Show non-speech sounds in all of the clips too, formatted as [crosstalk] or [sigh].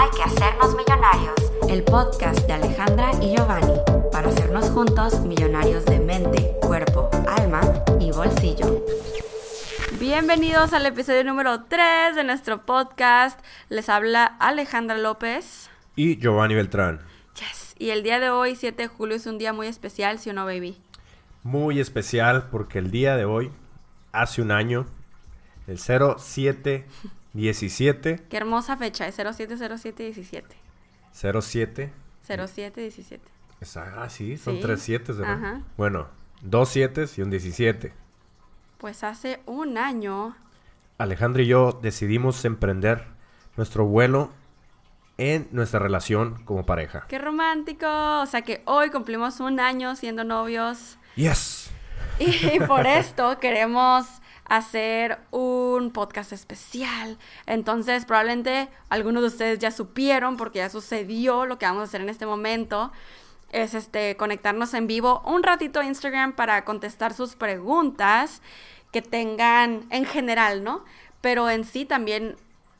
Hay que hacernos millonarios, el podcast de Alejandra y Giovanni, para hacernos juntos millonarios de mente, cuerpo, alma y bolsillo. Bienvenidos al episodio número 3 de nuestro podcast. Les habla Alejandra López. Y Giovanni Beltrán. Yes. Y el día de hoy, 7 de julio, es un día muy especial, ¿sí o no, baby? Muy especial porque el día de hoy, hace un año, el 0717. Qué hermosa fecha, es 070717. 07. 0717. Ah, sí, son Sí. tres siete, ¿verdad? Ajá. Bueno, dos siete y un 17. Pues hace un año. Alejandro y yo decidimos emprender nuestro vuelo en nuestra relación como pareja. ¡Qué romántico! O sea que hoy cumplimos un año siendo novios. Yes. Y por [laughs] esto queremos hacer un podcast especial. Entonces, probablemente algunos de ustedes ya supieron, porque ya sucedió lo que vamos a hacer en este momento. Es este conectarnos en vivo un ratito a Instagram para contestar sus preguntas que tengan en general, ¿no? Pero en sí también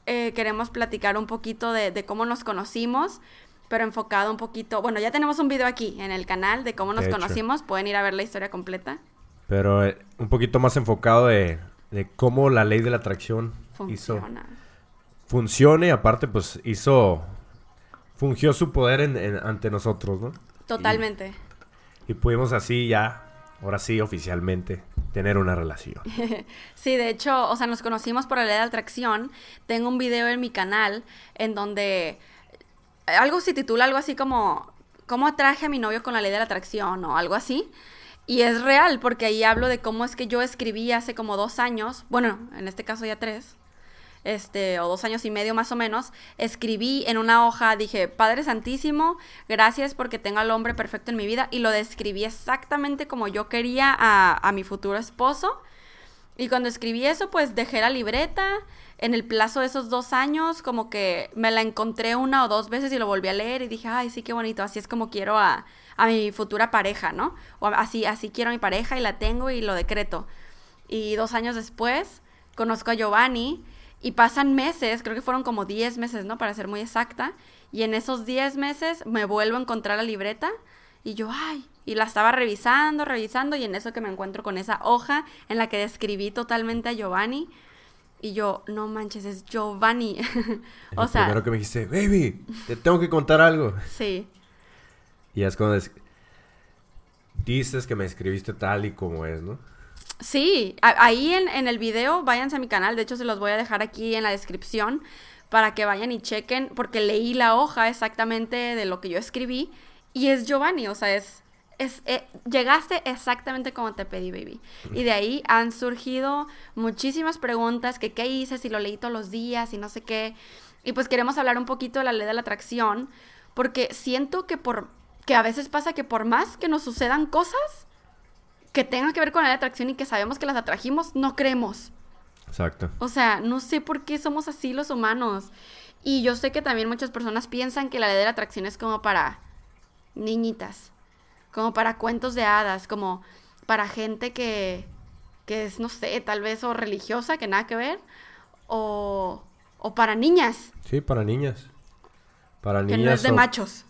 eh, queremos platicar un poquito de, de cómo nos conocimos, pero enfocado un poquito. Bueno, ya tenemos un video aquí en el canal de cómo nos De conocimos. Pueden ir a ver la historia completa. Pero eh, un poquito más enfocado de, de cómo la ley de la atracción hizo Funciona. funcione. Aparte, pues hizo. Fungió su poder en- en- ante nosotros, ¿no? Totalmente. Y pudimos así ya, ahora sí, oficialmente, tener una relación. [laughs] Sí, de hecho, o sea, nos conocimos por la ley de atracción. Tengo un video en mi canal en donde algo se titula algo así como ¿Cómo atraje a mi novio con la ley de la atracción? o algo así. Y es real, porque ahí hablo de cómo es que yo escribí hace como dos años, bueno, en este caso ya tres, este, o dos años y medio más o menos, escribí en una hoja, dije, Padre Santísimo, gracias porque tengo al hombre perfecto en mi vida, y lo describí exactamente como yo quería a, a mi futuro esposo. Y cuando escribí eso, pues dejé la libreta. En el plazo de esos dos años, como que me la encontré una o dos veces y lo volví a leer y dije, ay, sí, qué bonito, así es como quiero a, a mi futura pareja, ¿no? O así, así quiero a mi pareja y la tengo y lo decreto. Y dos años después, conozco a Giovanni y pasan meses, creo que fueron como 10 meses, ¿no? Para ser muy exacta. Y en esos 10 meses me vuelvo a encontrar la libreta y yo, ay, y la estaba revisando, revisando, y en eso que me encuentro con esa hoja en la que describí totalmente a Giovanni. Y yo, no manches, es Giovanni. [laughs] o sea, primero que me dijiste, baby, te tengo que contar algo. sí, Y es cuando dices que me escribiste tal y como es, ¿no? Sí, ahí en, en el video, váyanse a mi canal, de hecho se los voy a dejar aquí en la descripción para que vayan y chequen, porque leí la hoja exactamente de lo que yo escribí y es Giovanni, o sea, es, es eh, llegaste exactamente como te pedí, baby. Y de ahí han surgido muchísimas preguntas, que qué hice, si lo leí todos los días y no sé qué. Y pues queremos hablar un poquito de la ley de la atracción, porque siento que por que a veces pasa que por más que nos sucedan cosas, que tengan que ver con la atracción y que sabemos que las atrajimos, no creemos. Exacto. O sea, no sé por qué somos así los humanos. Y yo sé que también muchas personas piensan que la ley de la atracción es como para niñitas, como para cuentos de hadas, como para gente que, que es, no sé, tal vez o religiosa, que nada que ver, o, o para niñas, Sí, para niñas. Para que niñas. no es de o- machos.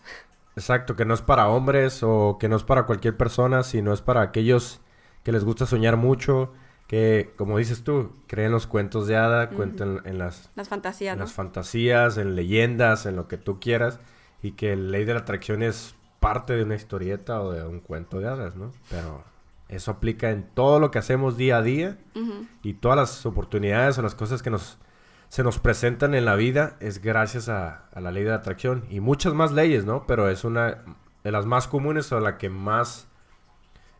Exacto, que no es para hombres o que no es para cualquier persona, sino es para aquellos que les gusta soñar mucho, que, como dices tú, creen los cuentos de hada, cuentan en las, Las fantasías, en ¿no? las fantasías, en leyendas, en lo que tú quieras, y que la ley de la atracción es parte de una historieta o de un cuento de hadas, ¿no? Pero eso aplica en todo lo que hacemos día a día y todas las oportunidades o las cosas que nos se nos presentan en la vida es gracias a, a la ley de la atracción y muchas más leyes, ¿no? Pero es una de las más comunes o la que más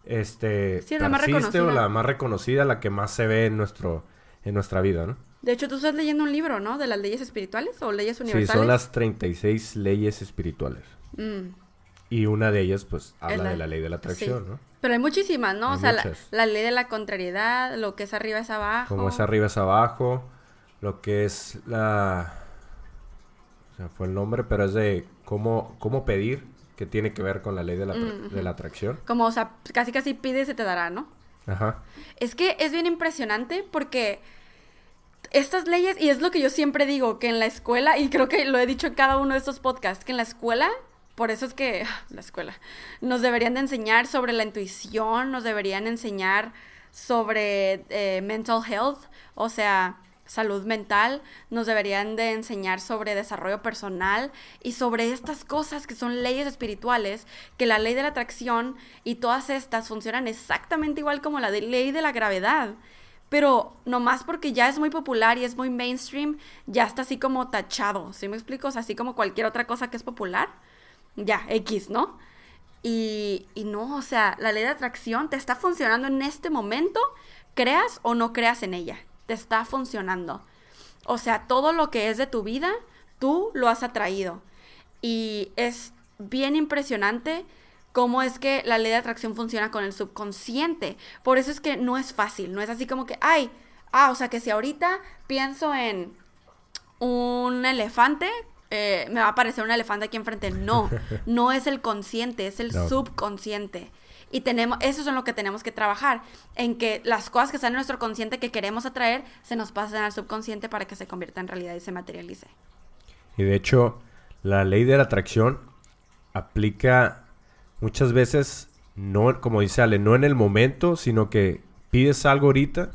este Sí, la más o reconocida. la más reconocida, la que más se ve en nuestro en nuestra vida, ¿no? De hecho, tú estás leyendo un libro, ¿no? De las leyes espirituales o leyes Sí, universales. son las 36 leyes espirituales. Mm. Y una de ellas, pues, habla la- de la ley de la atracción, sí. ¿no? Pero hay muchísimas, ¿no? Hay o sea, la, la ley de la contrariedad, lo que es arriba es abajo. Como es arriba es abajo, lo que es la... O sea, fue el nombre, pero es de cómo, cómo pedir, que tiene que ver con la ley de la, atra- de la atracción. Como, o sea, casi casi pide y se te dará, ¿no? Ajá. Es que es bien impresionante porque estas leyes, y es lo que yo siempre digo, que en la escuela, y creo que lo he dicho en cada uno de estos podcasts, que en la escuela, por eso es que la escuela, nos deberían de enseñar sobre la intuición, nos deberían enseñar sobre eh, mental health, o sea, salud mental, nos deberían de enseñar sobre desarrollo personal y sobre estas cosas que son leyes espirituales, que la ley de la atracción y todas estas funcionan exactamente igual como la ley de la gravedad. Pero nomás porque ya es muy popular y es muy mainstream, ya está así como tachado, ¿sí me explico? así como cualquier otra cosa que es popular, ya, X, ¿no? Y, y no, o sea, la ley de atracción te está funcionando en este momento, creas o no creas en ella te está funcionando. O sea, todo lo que es de tu vida, tú lo has atraído. Y es bien impresionante cómo es que la ley de atracción funciona con el subconsciente. Por eso es que no es fácil, no es así como que, ay, ah, o sea, que si ahorita pienso en un elefante, eh, me va a aparecer un elefante aquí enfrente. No, [laughs] no es el consciente, es el subconsciente. Y tenemos, eso es en lo que tenemos que trabajar, en que las cosas que están en nuestro consciente que queremos atraer se nos pasen al subconsciente para que se convierta en realidad y se materialice. Y de hecho, la ley de la atracción aplica muchas veces, no, como dice Ale, no en el momento, sino que pides algo ahorita,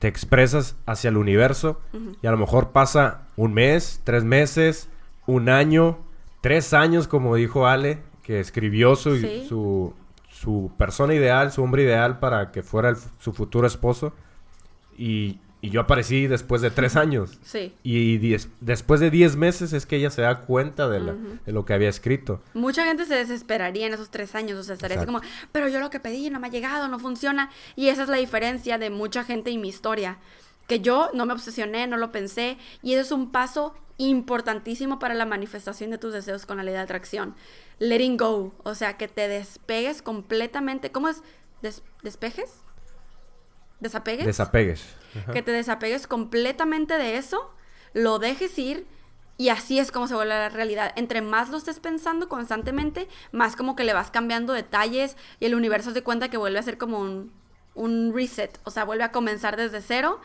te expresas hacia el universo y a lo mejor pasa un mes, tres meses, un año, tres años, como dijo Ale, que escribió su, su, su, persona ideal, su hombre ideal para que fuera su futuro esposo. Y, y, yo aparecí después de tres años. Sí. Y después de diez meses es que ella se da cuenta de, de, lo que había escrito. Mucha gente se desesperaría en esos tres años. O sea, estaría así como, pero yo lo que pedí no me ha llegado, no funciona. Y esa es la diferencia de mucha gente y mi historia. Que yo no me obsesioné, no lo pensé. Y eso es un paso importantísimo para la manifestación de tus deseos con la ley de atracción. Letting go, o sea, que te despegues completamente. ¿Cómo es? ¿Despejes? ¿Desapegues? Desapegues. Que te desapegues completamente de eso, lo dejes ir y así es como se vuelve la realidad. Entre más lo estés pensando constantemente, más como que le vas cambiando detalles y el universo se cuenta que vuelve a ser como un, un reset, o sea, vuelve a comenzar desde cero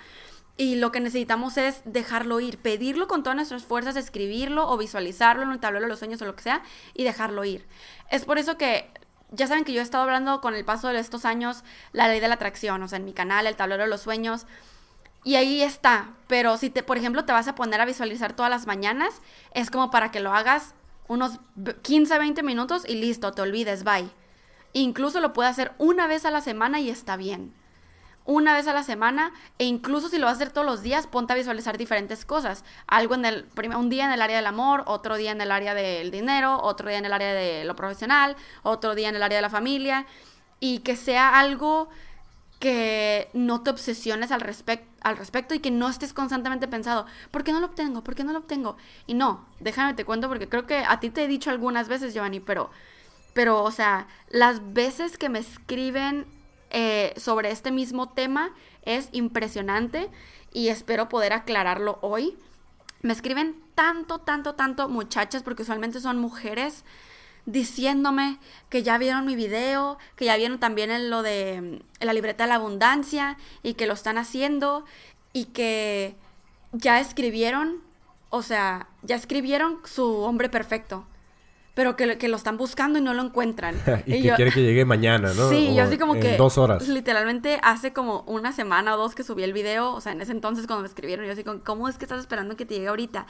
y lo que necesitamos es dejarlo ir, pedirlo con todas nuestras fuerzas, escribirlo o visualizarlo en un tablero de los sueños o lo que sea y dejarlo ir. Es por eso que ya saben que yo he estado hablando con el paso de estos años la ley de la atracción, o sea, en mi canal, el tablero de los sueños. Y ahí está, pero si te, por ejemplo, te vas a poner a visualizar todas las mañanas, es como para que lo hagas unos 15, 20 minutos y listo, te olvides, bye. Incluso lo puedes hacer una vez a la semana y está bien una vez a la semana e incluso si lo vas a hacer todos los días, ponte a visualizar diferentes cosas. Algo en el un día en el área del amor, otro día en el área del dinero, otro día en el área de lo profesional, otro día en el área de la familia y que sea algo que no te obsesiones al, al respecto y que no estés constantemente pensado, ¿por qué no lo obtengo? ¿Por qué no lo obtengo? Y no, déjame te cuento porque creo que a ti te he dicho algunas veces, Giovanni, pero pero o sea, las veces que me escriben eh, sobre este mismo tema es impresionante y espero poder aclararlo hoy. Me escriben tanto, tanto, tanto muchachas, porque usualmente son mujeres, diciéndome que ya vieron mi video, que ya vieron también en lo de la libreta de la abundancia y que lo están haciendo y que ya escribieron, o sea, ya escribieron su hombre perfecto pero que, que, lo están buscando y no lo encuentran. [laughs] y, que quiere que llegue mañana, ¿no? Sí, yo así como que... Dos horas. Literalmente hace como una semana o dos que subí el video, o sea, en ese entonces cuando me escribieron, yo así como, ¿cómo es que estás esperando que te llegue ahorita?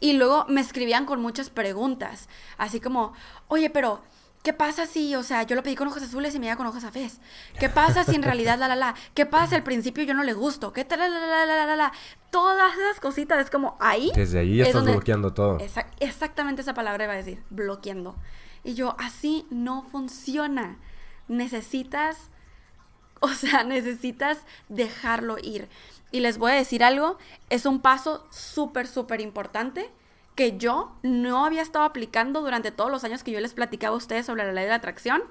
Y luego me escribían con muchas preguntas, así como, oye, pero ¿Qué pasa si, o sea, yo lo pedí con ojos azules y me llega con ojos cafés? ¿Qué pasa si en realidad la la la? ¿Qué pasa si al principio yo no le gusto? ¿Qué tal la la la la la la? Todas esas cositas es como ahí. Desde ahí ya estás bloqueando todo. exactamente esa palabra iba a decir, bloqueando. Y yo, así no funciona. Necesitas, o sea, necesitas dejarlo ir. Y les voy a decir algo, es un paso súper, súper importante que yo no había estado aplicando durante todos los años que yo les platicaba a ustedes sobre la ley de la atracción.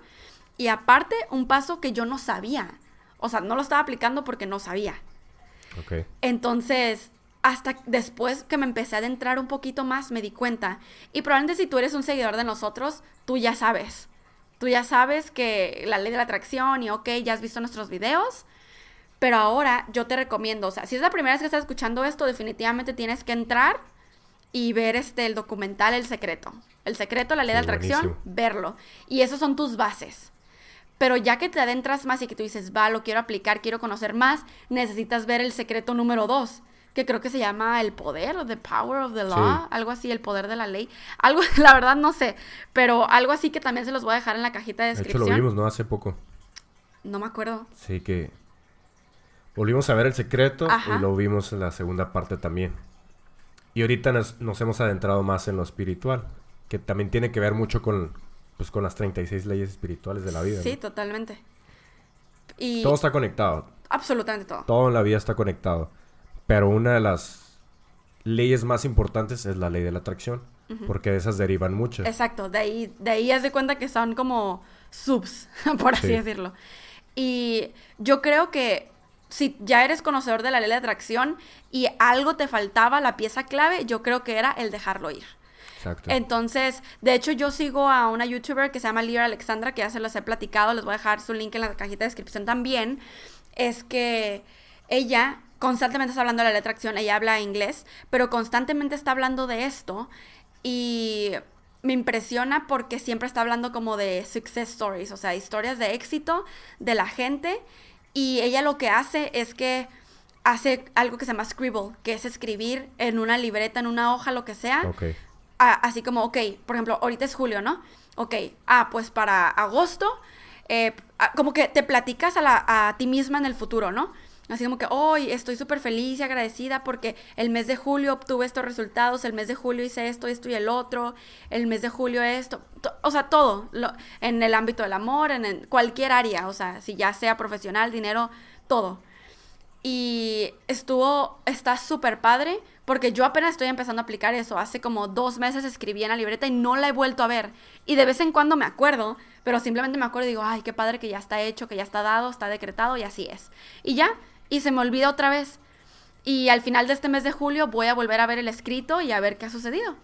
Y aparte, un paso que yo no sabía. O sea, no lo estaba aplicando porque no sabía. Okay. Entonces, hasta después que me empecé a adentrar un poquito más, me di cuenta. Y probablemente si tú eres un seguidor de nosotros, tú ya sabes. Tú ya sabes que la ley de la atracción y ok, ya has visto nuestros videos. Pero ahora yo te recomiendo, o sea, si es la primera vez que estás escuchando esto, definitivamente tienes que entrar y ver este el documental El Secreto. El Secreto, la ley de Sí, atracción, buenísimo. verlo. Y esos son tus bases. Pero ya que te adentras más y que tú dices, va, lo quiero aplicar, quiero conocer más, necesitas ver el secreto número dos, que creo que se llama el poder o the power of the law, Sí. algo así, el poder de la ley. Algo, [laughs] la verdad no sé, pero algo así que también se los voy a dejar en la cajita de De hecho, descripción. lo vimos, ¿no? Hace poco. No me acuerdo. Sí, que volvimos a ver el secreto Ajá. y lo vimos en la segunda parte también. Y ahorita nos, nos hemos adentrado más en lo espiritual, que también tiene que ver mucho con, pues, con las 36 leyes espirituales de la vida. Sí, ¿no? totalmente. Y Todo está conectado, absolutamente todo. todo en la vida está conectado. Pero una de las leyes más importantes es la ley de la atracción, porque de esas derivan muchas. Exacto, de ahí, de ahí haz de cuenta que son como subs, [laughs] por así Sí. decirlo. Y yo creo que si ya eres conocedor de la ley de atracción y algo te faltaba, la pieza clave, yo creo que era el dejarlo ir. Exacto. Entonces, de hecho, yo sigo a una youtuber que se llama Lyra Alexandra, que ya se los he platicado, les voy a dejar su link en la cajita de descripción también. Es que ella constantemente está hablando de la ley de atracción, ella habla inglés, pero constantemente está hablando de esto y me impresiona porque siempre está hablando como de success stories, o sea, historias de éxito de la gente y ella lo que hace es que hace algo que se llama scribble, que es escribir en una libreta, en una hoja, lo que sea, a- así como, ok, por ejemplo, ahorita es julio, ¿no? Ok, ah, pues para agosto, eh, como que te platicas a, la- a ti misma en el futuro, ¿no? Así como que, hoy estoy súper feliz y agradecida porque el mes de julio obtuve estos resultados, el mes de julio hice esto, esto y el otro, el mes de julio esto, to- o sea, todo, lo- en el ámbito del amor, en, en cualquier área, o sea, si ya sea profesional, dinero, todo. Y estuvo, está súper padre, porque yo apenas estoy empezando a aplicar eso. Hace como dos meses escribí en la libreta y no la he vuelto a ver. Y de vez en cuando me acuerdo, pero simplemente me acuerdo y digo, ay, qué padre que ya está hecho, que ya está dado, está decretado y así es. Y ya, y se me olvida otra vez. Y al final de este mes de julio voy a volver a ver el escrito y a ver qué ha sucedido.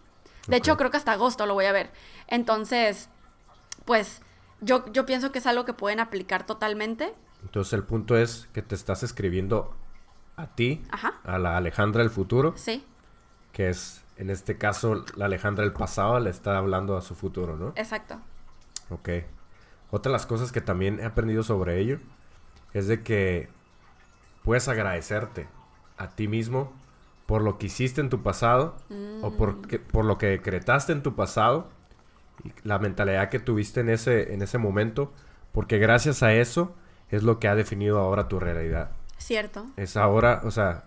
De hecho, creo que hasta agosto lo voy a ver. Entonces, pues yo, yo pienso que es algo que pueden aplicar totalmente. Entonces el punto es que te estás escribiendo a ti, Ajá. a la Alejandra del futuro, Sí, que es en este caso la Alejandra del pasado le está hablando a su futuro, ¿no? exacto. Ok. Otra de las cosas que también he aprendido sobre ello es de que puedes agradecerte a ti mismo por lo que hiciste en tu pasado o por, que- por lo que decretaste en tu pasado y la mentalidad que tuviste en ese, en ese momento, porque gracias a eso es lo que ha definido ahora tu realidad. Cierto. Es ahora, o sea,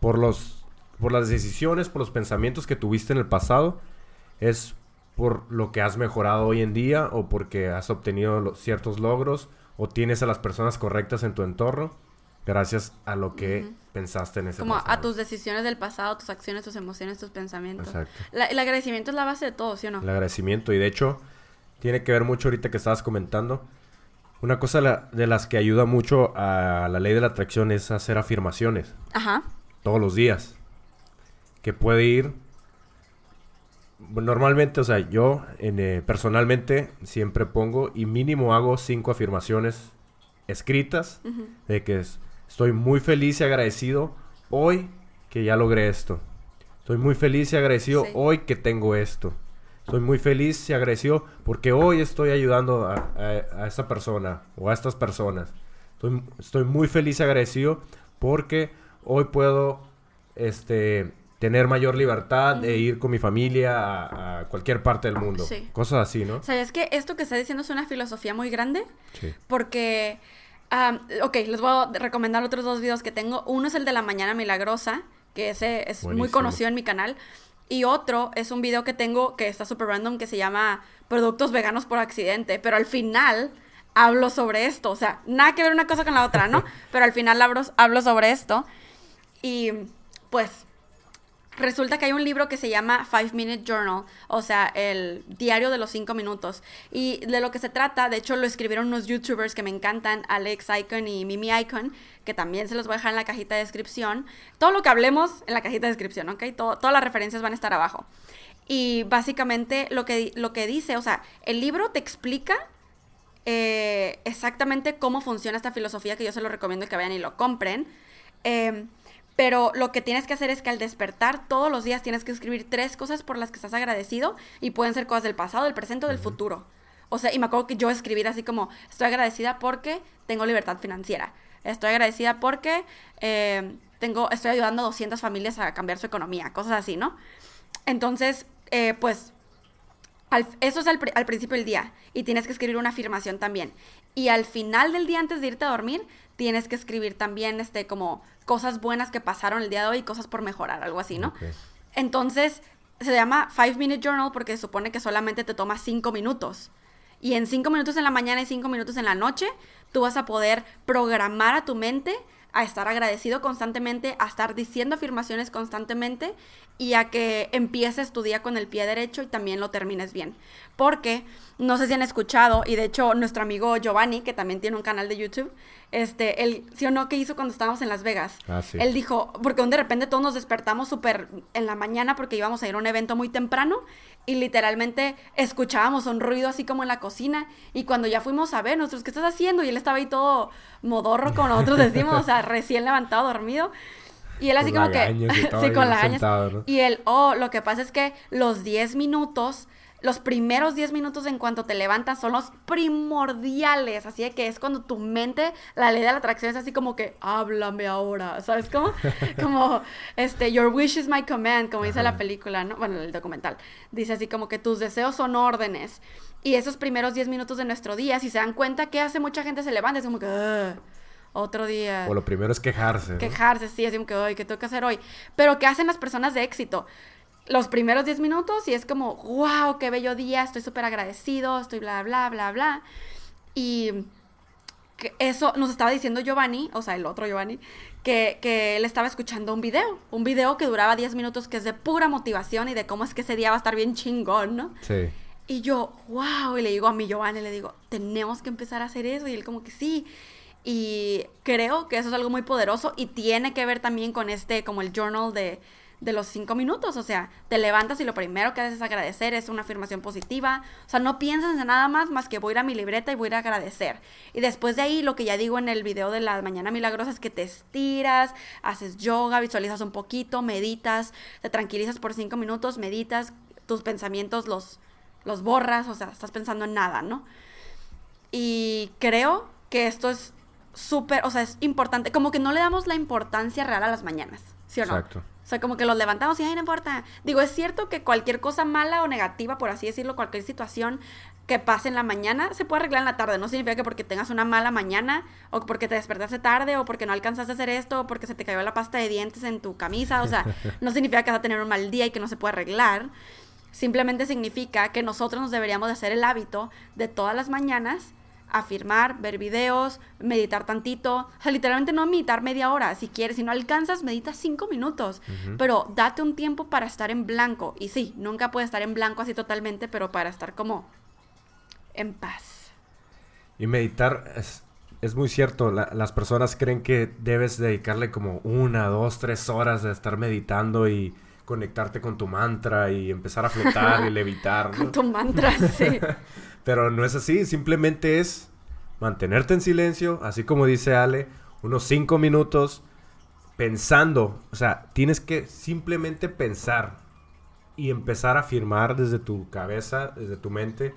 por los por las decisiones, por los pensamientos que tuviste en el pasado, es por lo que has mejorado hoy en día o porque has obtenido ciertos logros o tienes a las personas correctas en tu entorno gracias a lo que pensaste en ese Como a tus decisiones del pasado, tus acciones, tus emociones, tus pensamientos. Exacto. La- el agradecimiento es la base de todo, ¿sí o no? El agradecimiento y de hecho tiene que ver mucho ahorita que estabas comentando. Una cosa la- de las que ayuda mucho a la ley de la atracción es hacer afirmaciones. Ajá. todos los días. Que puede ir. Normalmente, o sea, yo en, eh, personalmente siempre pongo y mínimo hago cinco afirmaciones escritas de que es- estoy muy feliz y agradecido hoy que ya logré esto. Estoy muy feliz y agradecido Sí. hoy que tengo esto. Estoy muy feliz y agradecido porque hoy estoy ayudando a, a, a esta persona o a estas personas. Estoy, estoy muy feliz y agradecido porque hoy puedo este, tener mayor libertad de ir con mi familia a, a cualquier parte del mundo. Sí. Cosas así, ¿no? ¿Sabes que esto que está diciendo es una filosofía muy grande? Sí. Porque, am, ok, les voy a recomendar otros dos videos que tengo. Uno es el de la Mañana Milagrosa, que ese es muy conocido en mi canal. Y otro es un video que tengo que está súper random que se llama Productos veganos por accidente. Pero al final hablo sobre esto. O sea, nada que ver una cosa con la otra, ¿no? [laughs] Pero al final hablo, hablo sobre esto. Y pues resulta que hay un libro que se llama Five Minute Journal, o sea, el diario de los cinco minutos. Y de lo que se trata, de hecho lo escribieron unos youtubers que me encantan, Alex Icon y Mimi Icon, que también se los voy a dejar en la cajita de descripción. Todo lo que hablemos en la cajita de descripción, ¿ok? Todas las referencias van a estar abajo. Y básicamente lo que, lo que dice, o sea, el libro te explica eh, exactamente cómo funciona esta filosofía, que yo se lo recomiendo que vayan y lo compren. Em, pero lo que tienes que hacer es que al despertar todos los días tienes que escribir tres cosas por las que estás agradecido y pueden ser cosas del pasado, del presente o del futuro. O sea, y me acuerdo que yo escribir así como, estoy agradecida porque tengo libertad financiera. Estoy agradecida porque em, tengo, estoy ayudando a 200 familias a cambiar su economía, cosas así, ¿no? Entonces, eh, pues eso es al, principio del día y tienes que escribir una afirmación también. Y al final del día, antes de irte a dormir, tienes que escribir también este, como cosas buenas que pasaron el día de hoy y cosas por mejorar, algo así, ¿no? Entonces, se llama Five Minute Journal porque se supone que solamente te toma cinco minutos. Y en cinco minutos en la mañana y cinco minutos en la noche, tú vas a poder programar a tu mente a estar agradecido constantemente, a estar diciendo afirmaciones constantemente y a que empieces tu día con el pie derecho y también lo termines bien. Porque no sé si han escuchado, y de hecho nuestro amigo Giovanni, que también tiene un canal de YouTube, este, él, sí o no, ¿qué hizo cuando estábamos en Las Vegas? Ah, sí. Él dijo, porque de repente todos nos despertamos súper en la mañana porque íbamos a ir a un evento muy temprano y literalmente escuchábamos un ruido así como en la cocina y cuando ya fuimos a ver, nosotros, ¿qué estás haciendo? Y él estaba ahí todo modorro, como nosotros [laughs] decimos, o sea, recién levantado, dormido. Y él así como que... [laughs] sí, con la Y él, oh, lo que pasa es que los 10 minutos los primeros 10 minutos en cuanto te levantas son los primordiales, así de que es cuando tu mente, la ley de la atracción es así como que, háblame ahora, ¿sabes cómo? [laughs] como, este, your wish is my command, como dice la película, ¿no? Bueno, el documental, dice así como que tus deseos son órdenes. Y esos primeros 10 minutos de nuestro día, si se dan cuenta que hace mucha gente se levanta, es como que, otro día. O lo primero es quejarse. Quejarse, sí, así como que, hoy ¿qué tengo que hacer hoy? Pero ¿qué hacen las personas de éxito? Los primeros 10 minutos y es como, wow, qué bello día, estoy súper agradecido, estoy bla, bla, bla, bla. Y eso nos estaba diciendo Giovanni, o sea, el otro Giovanni, que, que, él estaba escuchando un video, un video que duraba 10 minutos, que es de pura motivación y de cómo es que ese día va a estar bien chingón, ¿no? Sí. Y yo, wow, y le digo a mi Giovanni, le digo, tenemos que empezar a hacer eso, y él como que sí. Y creo que eso es algo muy poderoso y tiene que ver también con este, como el journal de, de los cinco minutos. O sea, te levantas y lo primero que haces es agradecer, es una afirmación positiva. O sea, no piensas en nada más más que voy a ir a mi libreta y voy a ir a agradecer. Y después de ahí, lo que ya digo en el video de la mañana milagrosa es que te estiras, haces yoga, visualizas un poquito, meditas, te tranquilizas por cinco minutos, meditas, tus pensamientos los, los borras, o sea, estás pensando en nada, ¿no? Y creo que esto es súper, o sea, es importante, como que no le damos la importancia real a las mañanas, ¿sí o no? Exacto. O sea, como que los levantamos y, ay, no importa. Digo, es cierto que cualquier cosa mala o negativa, por así decirlo, cualquier situación que pase en la mañana, se puede arreglar en la tarde. No significa que porque tengas una mala mañana, o porque te despertaste tarde, o porque no alcanzaste a hacer esto, o porque se te cayó la pasta de dientes en tu camisa. O sea, [laughs] no significa que vas a tener un mal día y que no se puede arreglar. Simplemente significa que nosotros nos deberíamos de hacer el hábito de todas las mañanas afirmar, ver videos, meditar tantito. O sea, literalmente no meditar media hora. Si quieres, si no alcanzas, medita cinco minutos. Pero date un tiempo para estar en blanco. Y sí, nunca puedes estar en blanco así totalmente, pero para estar como en paz. Y meditar es, es muy cierto. las personas creen que debes dedicarle como una, dos, tres horas de estar meditando y conectarte con tu mantra y empezar a flotar y [laughs] levitar. Con tu mantra, sí. [laughs] Pero no es así, simplemente es mantenerte en silencio, así como dice Ale, unos cinco minutos pensando, o sea, tienes que simplemente pensar y empezar a afirmar desde tu cabeza, desde tu mente,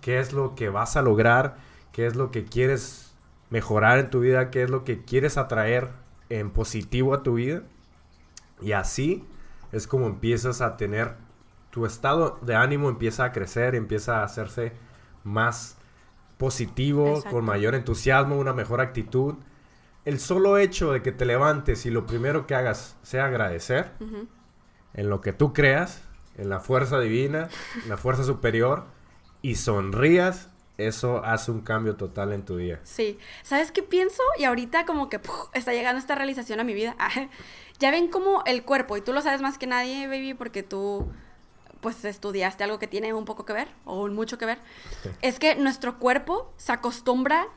qué es lo que vas a lograr, qué es lo que quieres mejorar en tu vida, qué es lo que quieres atraer en positivo a tu vida. Y así es como empiezas a tener, tu estado de ánimo empieza a crecer, empieza a hacerse más positivo, con mayor entusiasmo, una mejor actitud. El solo hecho de que te levantes y lo primero que hagas sea agradecer en lo que tú creas, en la fuerza divina, en la fuerza superior, y sonrías, eso hace un cambio total en tu día. Sí. ¿Sabes qué pienso? Y ahorita como que está llegando esta realización a mi vida. [laughs] ya ven como el cuerpo, y tú lo sabes más que nadie, baby, porque tú pues estudiaste algo que tiene un poco que ver o mucho que ver, es que nuestro cuerpo se acostumbra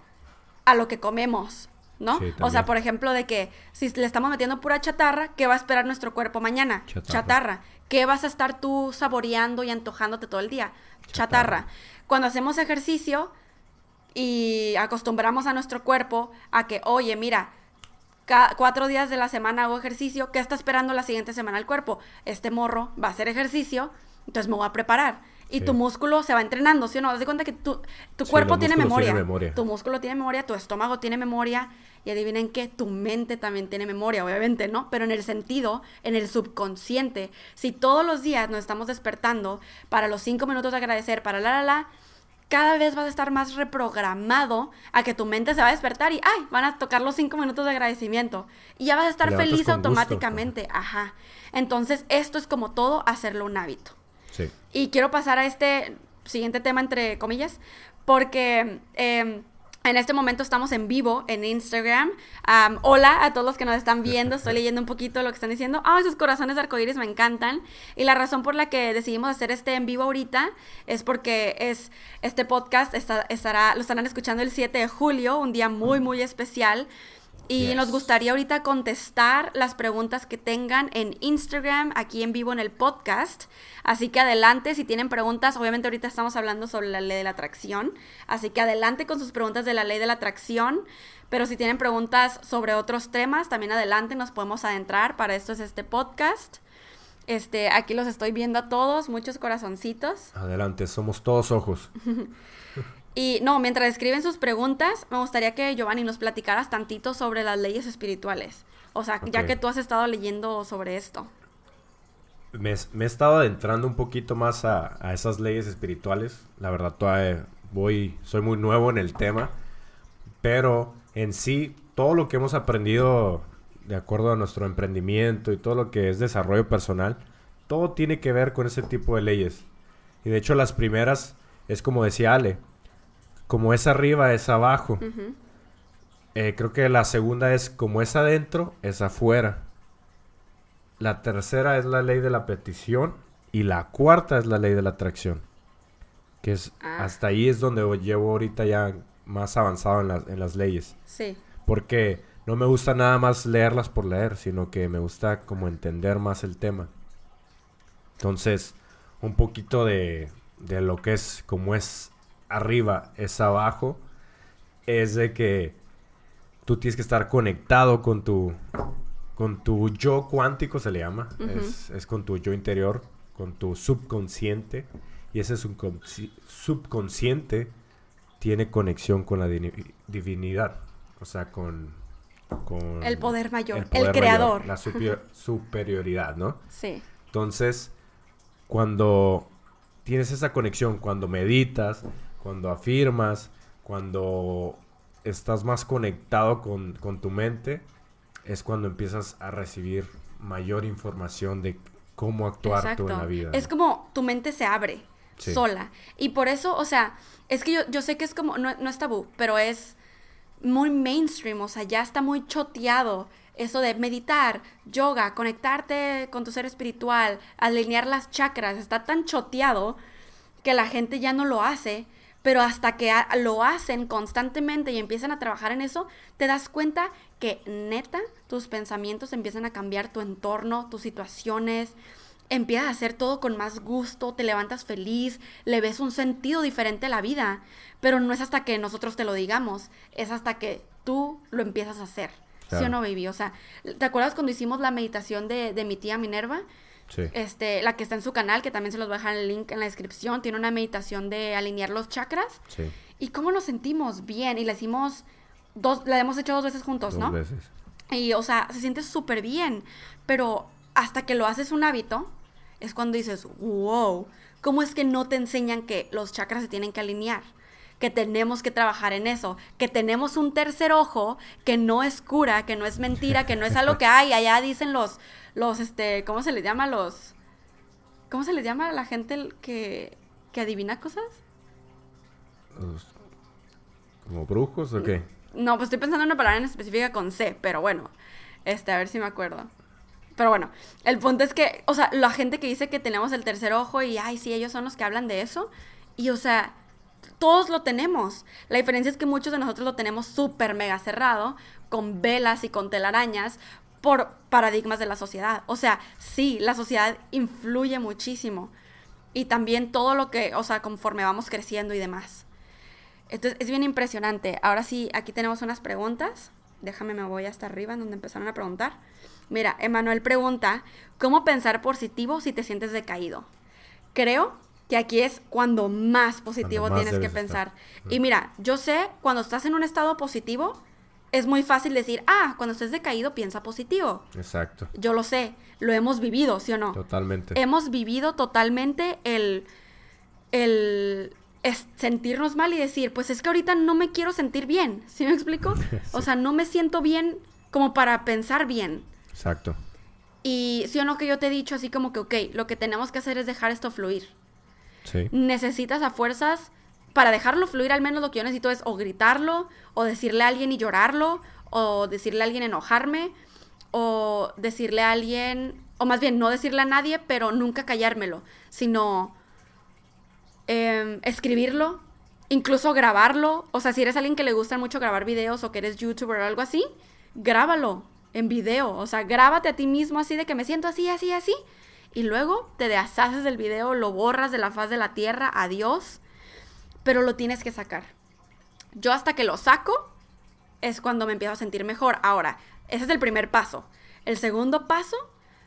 a lo que comemos, ¿no? o sea, por ejemplo, de que si le estamos metiendo pura chatarra, ¿qué va a esperar nuestro cuerpo mañana? Chatarra. ¿Qué vas a estar tú saboreando y antojándote todo el día? chatarra. Cuando hacemos ejercicio, y acostumbramos a nuestro cuerpo a que, oye, mira, cuatro días de la semana hago ejercicio, ¿qué está esperando la siguiente semana el cuerpo? Este morro va a hacer ejercicio, entonces me voy a preparar. Y tu músculo se va entrenando, ¿sí o no? Haz de cuenta que tu, tu cuerpo tiene memoria. tiene memoria. Tu músculo tiene memoria, tu estómago tiene memoria. Y adivinen qué, tu mente también tiene memoria, obviamente, ¿no? Pero en el sentido, en el subconsciente. Si todos los días nos estamos despertando para los cinco minutos de agradecer, para la, la, la, cada vez vas a estar más reprogramado a que tu mente se va a despertar y, ay, van a tocar los cinco minutos de agradecimiento. Y ya vas a estar feliz automáticamente. Ajá. Entonces, esto es como todo, hacerlo un hábito. Sí. Y quiero pasar a este siguiente tema, entre comillas, porque... Eh, en este momento estamos en vivo en Instagram. hola a todos los que nos están viendo. [laughs] Estoy leyendo un poquito lo que están diciendo. Ah, esos corazones de arcoíris me encantan. Y la razón por la que decidimos hacer este en vivo ahorita es porque es este podcast estará, lo estarán escuchando el 7 de julio, un día muy, muy especial. Y nos gustaría ahorita contestar las preguntas que tengan en Instagram, aquí en vivo en el podcast. Así que adelante, si tienen preguntas, obviamente ahorita estamos hablando sobre la ley de la atracción. Así que adelante con sus preguntas de la ley de la atracción. Pero si tienen preguntas sobre otros temas, también adelante nos podemos adentrar. Para esto es este podcast. Este, aquí los estoy viendo a todos, muchos corazoncitos. Adelante, somos todos ojos. [laughs] Y no, mientras escriben sus preguntas, me gustaría que Giovanni nos platicaras tantito sobre las leyes espirituales. O sea, ya que tú has estado leyendo sobre esto. Me, he estado adentrando un poquito más a, esas leyes espirituales. La verdad, todavía voy, soy muy nuevo en el tema. Pero en sí, todo lo que hemos aprendido de acuerdo a nuestro emprendimiento y todo lo que es desarrollo personal, todo tiene que ver con ese tipo de leyes. Y de hecho, las primeras es como decía Ale, como es arriba, es abajo. Eh, creo que la segunda es como es adentro, es afuera. La tercera es la ley de la petición. Y la cuarta es la ley de la atracción. Que es ah. hasta ahí es donde llevo ahorita ya más avanzado en, en las leyes. Sí. Porque no me gusta nada más leerlas por leer, sino que me gusta como entender más el tema. Entonces, un poquito de, de lo que es, como es arriba es abajo, es de que tú tienes que estar conectado con tu, con tu yo cuántico, se le llama, es, con tu yo interior, con tu subconsciente, y ese subconsciente tiene conexión con la divinidad, o sea, con, con el poder mayor, el, creador. la superioridad, ¿no? Sí. Entonces, cuando tienes esa conexión, cuando meditas, cuando afirmas, cuando estás más conectado con, tu mente, es cuando empiezas a recibir mayor información de cómo actuar tú en la vida. Es como tu mente se abre sola. Y por eso, o sea, es que yo, yo sé que es como, no, no es tabú, pero es muy mainstream, o sea, ya está muy choteado eso de meditar, yoga, conectarte con tu ser espiritual, alinear las chakras, está tan choteado que la gente ya no lo hace pero hasta que lo hacen constantemente y empiezan a trabajar en eso, te das cuenta que neta tus pensamientos empiezan a cambiar tu entorno, tus situaciones, empiezas a hacer todo con más gusto, te levantas feliz, le ves un sentido diferente a la vida, pero no es hasta que nosotros te lo digamos, es hasta que tú lo empiezas a hacer. ¿Sí o no, baby? O sea, ¿te acuerdas cuando hicimos la meditación de, de mi tía Minerva? Este, la que está en su canal, que también se los voy a dejar el link en la descripción, tiene una meditación de alinear los chakras. Sí. Y cómo nos sentimos bien. Y la hicimos dos, la hemos hecho dos veces juntos, dos ¿no? veces. Y, o sea, se siente súper bien. Pero hasta que lo haces un hábito, es cuando dices, wow, ¿cómo es que no te enseñan que los chakras se tienen que alinear? que tenemos que trabajar en eso, que tenemos un tercer ojo que no es cura, que no es mentira, que no es algo que hay, allá dicen los, los, este, ¿cómo se les llama? Los, ¿cómo se les llama a la gente que, que adivina cosas? ¿Como brujos o qué? No, pues estoy pensando en una palabra en específica con C, pero bueno, este, a ver si me acuerdo. Pero bueno, el punto es que, o sea, la gente que dice que tenemos el tercer ojo y, ay, sí, ellos son los que hablan de eso. Y, o sea, todos lo tenemos. La diferencia es que muchos de nosotros lo tenemos súper mega cerrado, con velas y con telarañas, por paradigmas de la sociedad. O sea, sí, la sociedad influye muchísimo. Y también todo lo que, o sea, conforme vamos creciendo y demás. Entonces es bien impresionante. Ahora sí, aquí tenemos unas preguntas. Déjame, me voy hasta arriba donde empezaron a preguntar. Mira, Emanuel pregunta, ¿cómo pensar positivo si te sientes decaído? Creo que aquí es cuando más positivo Cuando más tienes que estar. pensar. Y mira, yo sé, cuando estás en un estado positivo, es muy fácil decir, ah, cuando estés decaído, piensa positivo. Exacto. Yo lo sé, lo hemos vivido, ¿sí o no? Totalmente. Hemos vivido totalmente el, el es- sentirnos mal y decir, pues es que ahorita no me quiero sentir bien, ¿sí me explico? [laughs] O sea, no me siento bien como para pensar bien. Exacto. Y sí o no que yo te he dicho así como que, ok, lo que tenemos que hacer es dejar esto fluir. Sí. Necesitas a fuerzas, para dejarlo fluir al menos lo que yo necesito es o gritarlo, o decirle a alguien y llorarlo, o decirle a alguien enojarme, o decirle a alguien, o más bien no decirle a nadie, pero nunca callármelo, sino em, escribirlo, incluso grabarlo. O sea, si eres alguien que le gusta mucho grabar videos o que eres youtuber o algo así, grábalo en video. O sea, grábate a ti mismo así de que me siento así, así, así. Y luego te deshaces del video, lo borras de la faz de la tierra, adiós. Pero lo tienes que sacar. Yo hasta que lo saco es cuando me empiezo a sentir mejor. Ahora, ese es el primer paso. El segundo paso,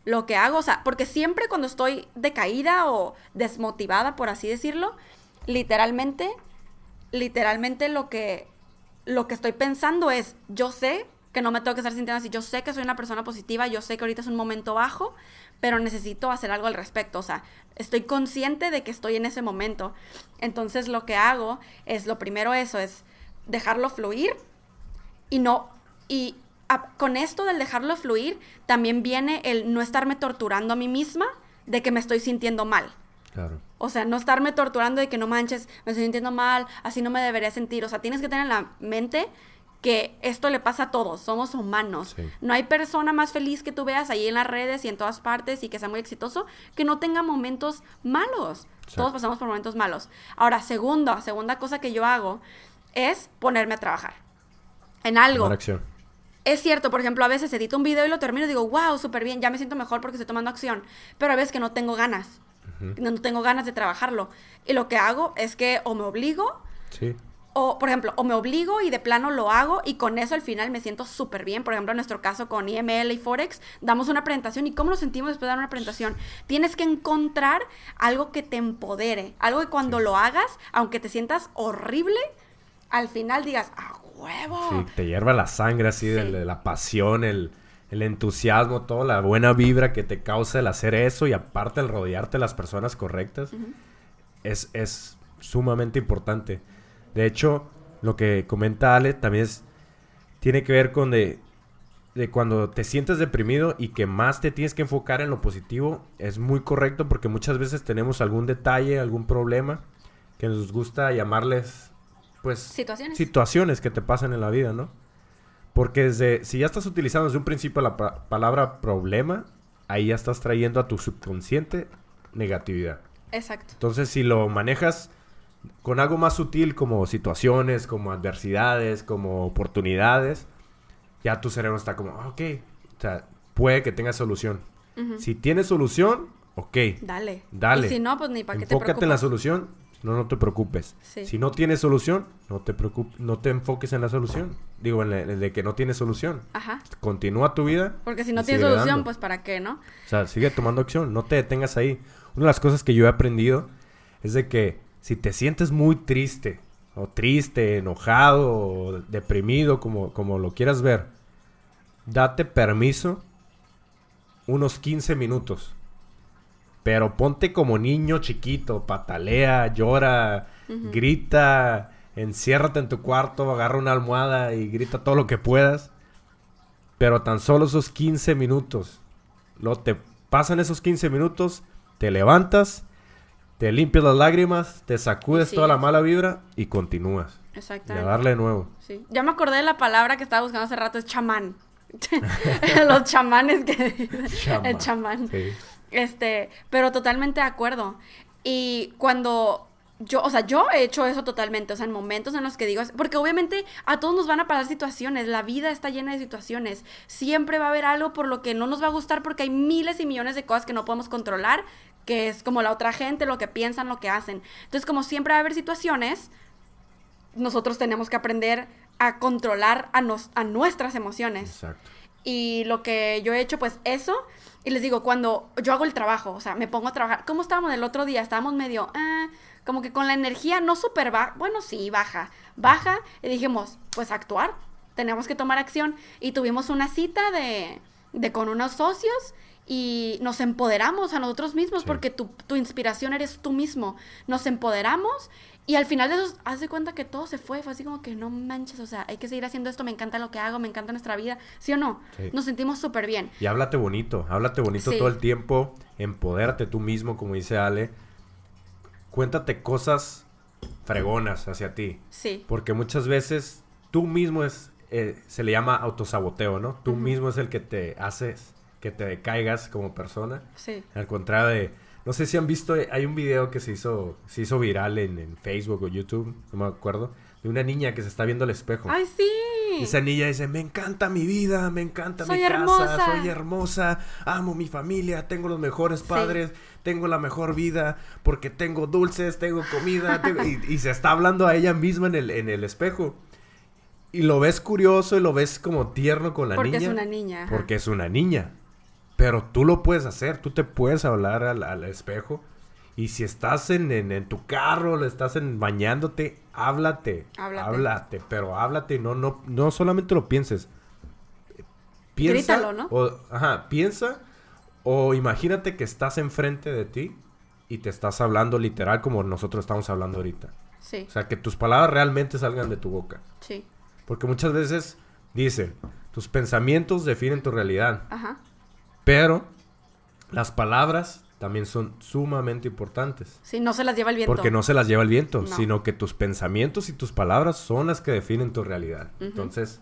lo que hago, o sea, porque siempre cuando estoy decaída o desmotivada, por así decirlo, literalmente, literalmente lo que, lo que estoy pensando es, yo sé que no me tengo que estar sintiendo así, yo sé que soy una persona positiva, yo sé que ahorita es un momento bajo, pero necesito hacer algo al respecto, o sea, estoy consciente de que estoy en ese momento. Entonces lo que hago es, lo primero eso, es dejarlo fluir, y no, y a- con esto del dejarlo fluir, también viene el no estarme torturando a mí misma de que me estoy sintiendo mal. Claro. O sea, no estarme torturando de que no manches, me estoy sintiendo mal, así no me debería sentir. O sea, tienes que tener en la mente que esto le pasa a todos, somos humanos. Sí. No hay persona más feliz que tú veas ahí en las redes y en todas partes y que sea muy exitoso que no tenga momentos malos. Todos pasamos por momentos malos. Ahora, segundo, segunda cosa que yo hago es ponerme a trabajar en algo. Acción. Es cierto, por ejemplo, a veces edito un video y lo termino y digo, wow, súper bien, ya me siento mejor porque estoy tomando acción. Pero a veces que no tengo ganas. No tengo ganas de trabajarlo. Y lo que hago es que o me obligo, Sí. O por ejemplo, o me obligo y de plano lo hago y con eso al final me siento súper bien. Por ejemplo, en nuestro caso con IML y Forex, damos una presentación y ¿cómo nos sentimos después de dar una presentación? Tienes que encontrar algo que te empodere, algo que cuando lo hagas, aunque te sientas horrible, al final digas, ¡a huevo! Sí, te hierva la sangre así de, Sí. de la pasión, el, el entusiasmo, toda la buena vibra que te causa el hacer eso y aparte el rodearte de las personas correctas es, es sumamente importante. De hecho, lo que comenta Ale también es, tiene que ver con de, de cuando te sientes deprimido y que más te tienes que enfocar en lo positivo, es muy correcto porque muchas veces tenemos algún detalle, algún problema que nos gusta llamarles, pues, Situaciones. situaciones que te pasan en la vida, ¿no? Porque desde, si ya estás utilizando desde un principio la pa- palabra problema, ahí ya estás trayendo a tu subconsciente negatividad. Exacto. Entonces, si lo manejas con algo más sutil como situaciones, como adversidades, como oportunidades, ya tu cerebro está como, "Ah, ok, o sea, puede que tenga solución. Ujú. Si tiene solución, ok, Dale. Dale. Y si no, pues ni para qué te enfócate en la solución, no, no te preocupes. Sí. Si no tienes solución, no te preocupes, no te enfoques en la solución. Digo, en el de que no tienes solución. Ajá. Continúa tu vida. Porque si no tienes solución, dando. pues para qué, ¿no? O sea, sigue tomando acción, no te detengas ahí. Una de las cosas que yo he aprendido es de que si te sientes muy triste, o triste, enojado, o deprimido, como, como lo quieras ver, date permiso unos 15 minutos. Pero ponte como niño chiquito, patalea, llora, grita, enciérrate en tu cuarto, agarra una almohada y grita todo lo que puedas. Pero tan solo esos 15 minutos. Luego te pasan esos 15 minutos, te levantas, te limpias las lágrimas, te sacudes toda la mala vibra y continúas. Y a Exactamente. darle de nuevo. Sí. Ya me acordé de la palabra que estaba buscando hace rato, es chamán. [laughs] Los chamanes que... [laughs] El chamán. Sí. Este, pero totalmente de acuerdo. Y cuando yo, o sea, yo he hecho eso totalmente, o sea, en momentos en los que digo, porque obviamente a todos nos van a pasar situaciones, la vida está llena de situaciones, siempre va a haber algo por lo que no nos va a gustar porque hay miles y millones de cosas que no podemos controlar, que es como la otra gente, lo que piensan, lo que hacen. Entonces, como siempre va a haber situaciones, nosotros tenemos que aprender a controlar a, nos, a nuestras emociones. Exacto. Y lo que yo he hecho, pues eso. Y les digo, cuando yo hago el trabajo, o sea, me pongo a trabajar. ¿Cómo estábamos el otro día? Estábamos medio, ah, como que con la energía no súper baja. Bueno, sí, baja. Baja. Y dijimos, pues actuar. Tenemos que tomar acción. Y tuvimos una cita de, de con unos socios y nos empoderamos a nosotros mismos Sí. porque tu, tu inspiración eres tú mismo. Nos empoderamos y al final de eso, haz de cuenta que todo se fue. Fue así como que no manches, o sea, hay que seguir haciendo esto. Me encanta lo que hago, me encanta nuestra vida. ¿Sí o no? Sí. Nos sentimos súper bien. Y háblate bonito, háblate bonito Sí. todo el tiempo, empodérate tú mismo, como dice Ale. Cuéntate cosas fregonas hacia ti. Sí. Porque muchas veces tú mismo es, eh, se le llama autosaboteo, ¿no? Tú mismo es el que te haces que te decaigas como persona. Sí. Al contrario de, no sé si han visto, hay un video que se hizo, se hizo viral en, en Facebook o YouTube, no me acuerdo, de una niña que se está viendo al espejo. ¡Ay, sí! Y Esa niña dice, me encanta mi vida, me encanta Soy mi casa, hermosa". soy hermosa, amo mi familia, tengo los mejores Sí. padres, tengo la mejor vida, porque tengo dulces, tengo comida, [laughs] tengo-". Y, y se está hablando a ella misma en el, en el espejo. Y lo ves curioso y lo ves como tierno con la Porque niña. es una niña. ajá. Porque es una niña. Pero tú lo puedes hacer, tú te puedes hablar al, al espejo. Y si estás en, en- en tu carro, le estás en, bañándote, háblate. Háblate. Háblate, pero háblate, no, no, no solamente lo pienses. Piensa. Grítalo, ¿no? O, ajá, piensa o imagínate que estás enfrente de ti y te estás hablando literal como nosotros estamos hablando ahorita. Sí, O sea, que tus palabras realmente salgan de tu boca. sí. Porque muchas veces dicen, tus pensamientos definen tu realidad. Ajá. Pero las palabras también son sumamente importantes. Sí, no se las lleva el viento. Porque no se las lleva el viento, No. sino que tus pensamientos y tus palabras son las que definen tu realidad. Entonces,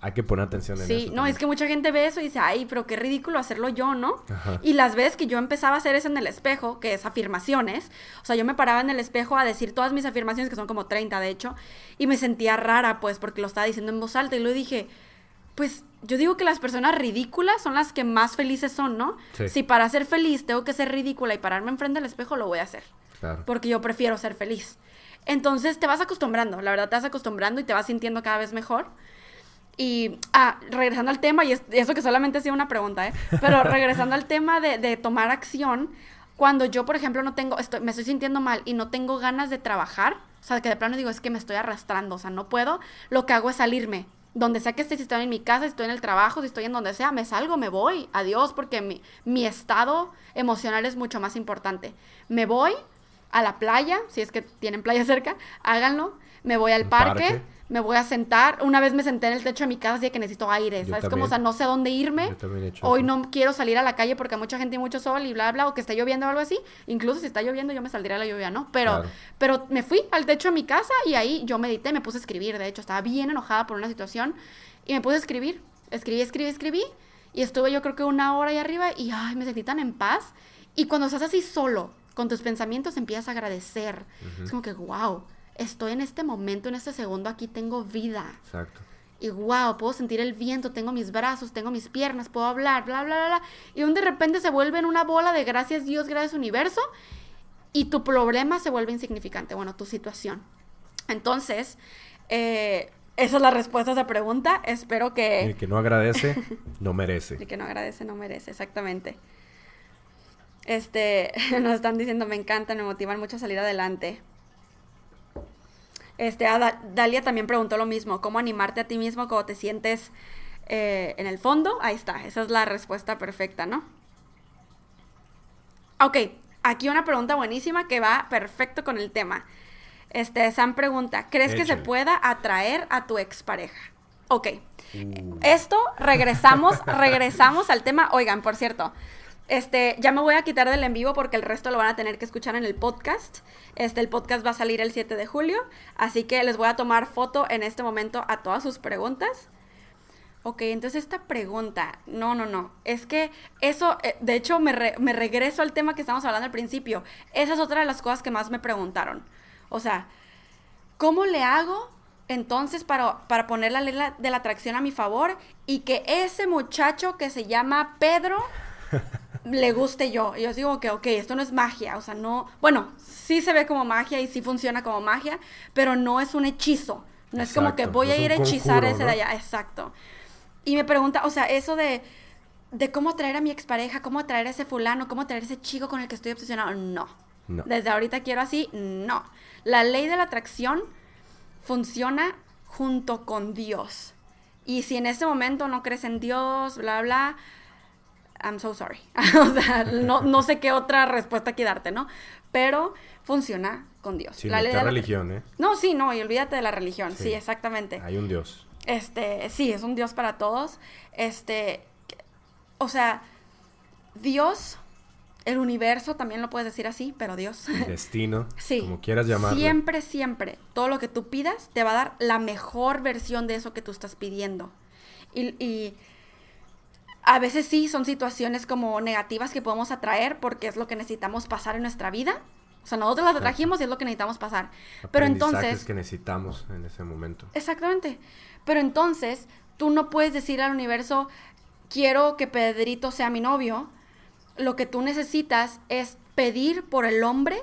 hay que poner atención en Sí, eso. no, también. es que mucha gente ve eso y dice, ay, pero qué ridículo hacerlo yo, ¿no? Ajá. Y las veces que yo empezaba a hacer eso en el espejo, que es afirmaciones, o sea, yo me paraba en el espejo a decir todas mis afirmaciones, que son como 30 de hecho, y me sentía rara, pues, porque lo estaba diciendo en voz alta, y luego dije, pues, yo digo que las personas ridículas son las que más felices son, ¿no? Sí. Si para ser feliz tengo que ser ridícula y pararme enfrente del espejo, lo voy a hacer Claro. porque yo prefiero ser feliz. Entonces te vas acostumbrando, la verdad te vas acostumbrando y te vas sintiendo cada vez mejor. Y, ah, regresando al tema, y es- eso que solamente ha sido una pregunta, ¿eh? Pero [laughs] regresando al tema de, de tomar acción, cuando yo, por ejemplo, no tengo, estoy, me estoy sintiendo mal y no tengo ganas de trabajar, o sea, que de plano digo, es que me estoy arrastrando, o sea, no puedo, lo que hago es salirme. Donde sea que esté, si estoy en mi casa, si estoy en el trabajo, si estoy en donde sea, me salgo, me voy, adiós, porque mi, mi estado emocional es mucho más importante. Me voy a la playa, si es que tienen playa [laughs] cerca, háganlo. Me voy al parque. Me voy a sentar. Una vez me senté en el techo de mi casa, así que necesito aire, ¿sabes? Como, o sea, no sé dónde irme. Yo he hecho Hoy eso. no quiero salir a la calle porque hay mucha gente y mucho sol y bla, bla, o que está lloviendo o algo así. Incluso si está lloviendo, yo me saldría a la lluvia, ¿no? Pero, Claro. pero me fui al techo de mi casa y ahí yo medité, me puse a escribir. De hecho, estaba bien enojada por una situación y me puse a escribir. Escribí, escribí, escribí. Y estuve yo creo que una hora ahí arriba y ay, me sentí tan en paz. Y cuando estás así solo, con tus pensamientos, empiezas a agradecer. Es como que, wow, estoy en este momento, en este segundo, aquí tengo vida. Exacto. Y wow, puedo sentir el viento, tengo mis brazos, tengo mis piernas, puedo hablar, bla, bla, bla, bla. Y un de repente se vuelve en una bola de gracias Dios, gracias universo. Y tu problema se vuelve insignificante, bueno, tu situación. Entonces, eh, esa es la respuesta a esa pregunta. Espero que... El que no agradece, [laughs] no El merece. que no agradece no merece, exactamente. Este, [laughs] nos están diciendo, me encantan, me motivan mucho a salir adelante. Este, a Dalia también preguntó lo mismo, ¿cómo animarte a ti mismo cuando te sientes eh, en el fondo? Ahí está, esa es la respuesta perfecta, ¿no? Ok, aquí una pregunta buenísima que va perfecto con el tema. Este, Sam pregunta, ¿crees que se pueda atraer a tu expareja? Ok, Uh, esto, regresamos, [laughs] regresamos al tema. Oigan, por cierto, este, ya me voy a quitar del en vivo porque el resto lo van a tener que escuchar en el podcast. Este, el podcast va a salir el 7 de julio, así que les voy a tomar foto en este momento a todas sus preguntas. Ok, entonces esta pregunta, no, no, no, es que eso, eh, de hecho me, me regreso al tema que estamos hablando al principio. Esa es otra de las cosas que más me preguntaron. O sea, ¿Cómo le hago entonces para, para poner la ley de la atracción a mi favor y que ese muchacho que se llama Pedro [laughs] le guste yo. Y yo digo que, ok, esto no es magia, o sea, no, bueno, sí se ve como magia y sí funciona como magia, pero no es un hechizo. No es como que voy a ir a hechizar ese de ¿no? allá, exacto. Y me pregunta, o sea, eso de, de cómo atraer a mi expareja, cómo atraer a ese fulano, cómo atraer a ese chico con el que estoy obsesionado, no. No. Desde ahorita quiero así, no. La ley de la atracción funciona junto con Dios. Y si en ese momento no crees en Dios, bla, bla, I'm so sorry. [laughs] o sea, no, no sé qué otra respuesta que darte, ¿no? Pero funciona con Dios. La ley de meter la- religión, ¿eh? No, sí, no, y olvídate de la religión. Sí, Sí. exactamente. Hay un Dios. Este, sí, es un Dios para todos. Este, o sea, Dios, el universo, también lo puedes decir así, pero Dios. El [laughs] destino, Sí. como quieras llamarlo. Siempre, siempre, todo lo que tú pidas te va a dar la mejor versión de eso que tú estás pidiendo. Y, y a veces sí son situaciones como negativas que podemos atraer porque es lo que necesitamos pasar en nuestra vida. O sea, nosotros las atrajimos y es lo que necesitamos pasar. Pero entonces... que necesitamos en ese momento. Exactamente. Pero entonces, tú no puedes decir al universo, quiero que Pedrito sea mi novio. Lo que tú necesitas es pedir por el hombre,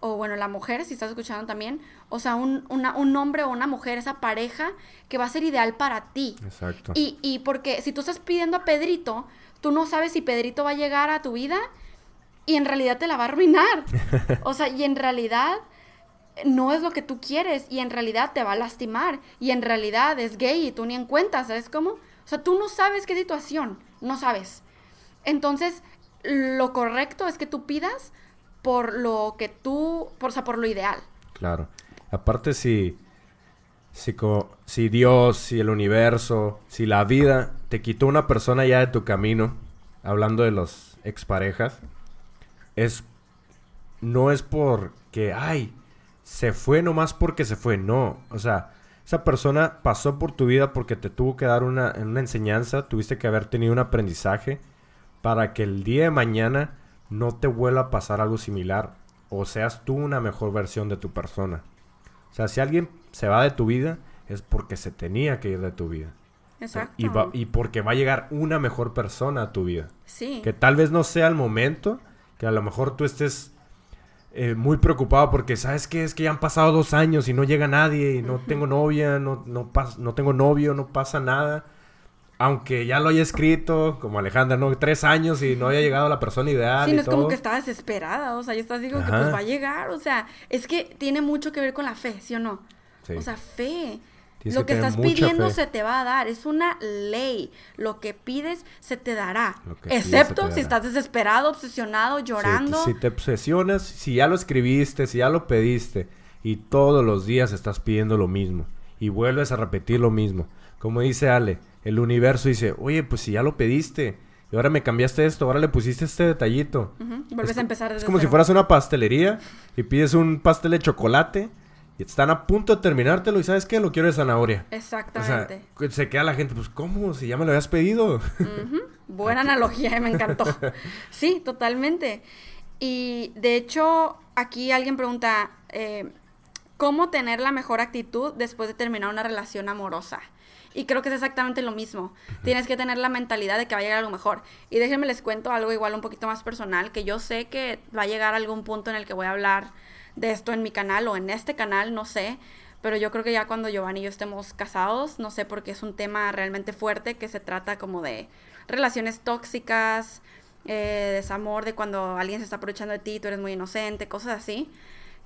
o bueno, la mujer, si estás escuchando también, o sea, un, una- un hombre o una mujer, esa pareja que va a ser ideal para ti. Exacto. Y, y porque si tú estás pidiendo a Pedrito, tú no sabes si Pedrito va a llegar a tu vida y en realidad te la va a arruinar. [laughs] O sea, y en realidad no es lo que tú quieres y en realidad te va a lastimar y en realidad es gay y tú ni en cuenta, ¿sabes cómo? O sea, tú no sabes qué situación, no sabes. Entonces, lo correcto es que tú pidas por lo que tú, por, o sea, por lo ideal. Claro. Aparte, si, si, si Dios, si el universo, si la vida te quitó una persona ya de tu camino, hablando de los exparejas, es, no es porque, ay, se fue nomás porque se fue, no. O sea, esa persona pasó por tu vida porque te tuvo que dar una, una enseñanza, tuviste que haber tenido un aprendizaje para que el día de mañana no te vuelva a pasar algo similar o seas tú una mejor versión de tu persona. O sea, si alguien se va de tu vida es porque se tenía que ir de tu vida. Exacto. Y, va- y porque va a llegar una mejor persona a tu vida. sí. Que tal vez no sea el momento, que a lo mejor tú estés eh, muy preocupado porque sabes que es que ya han pasado dos años y no llega nadie y no tengo novia, no, no, no tengo novio, no pasa nada. Aunque ya lo haya escrito, como Alejandra, ¿no? Tres años y no haya llegado la persona ideal. Sí, y no es como que está desesperada, o sea, yo estás digo que pues va a llegar, o sea, es que tiene mucho que ver con la fe, ¿sí o no? Sí. O sea, fe. Tienes lo que estás pidiendo fe. se te va a dar, es una ley. Lo que pides se te dará. Excepto te si estás desesperado, obsesionado, Sí, llorando. si te obsesionas, si ya lo escribiste, si ya lo pediste y todos los días estás pidiendo lo mismo y vuelves a repetir lo mismo. Como dice Ale, el universo dice, oye, pues si ya lo pediste y ahora me cambiaste esto, ahora le pusiste este detallito. Vuelves Es a empezar desde Es como si fueras una pastelería y pides un pastel de chocolate y están a punto de terminártelo y ¿sabes qué? Lo quiero de zanahoria. O sea, Exactamente. se queda la gente, pues ¿cómo? Si ya me lo habías pedido. [laughs] Buena analogía, me encantó. [laughs] Sí, totalmente. Y de hecho, aquí alguien pregunta, eh, ¿cómo tener la mejor actitud después de terminar una relación amorosa? Y creo que es exactamente lo mismo. Tienes que tener la mentalidad de que va a llegar algo mejor. Y déjenme les cuento algo igual un poquito más personal, que yo sé que va a llegar algún punto en el que voy a hablar de esto en mi canal o en este canal, no sé. Pero yo creo que ya cuando Giovanni y yo estemos casados, no sé, porque es un tema realmente fuerte que se trata como de relaciones tóxicas, eh, desamor, de cuando alguien se está aprovechando de ti, tú eres muy inocente, cosas así.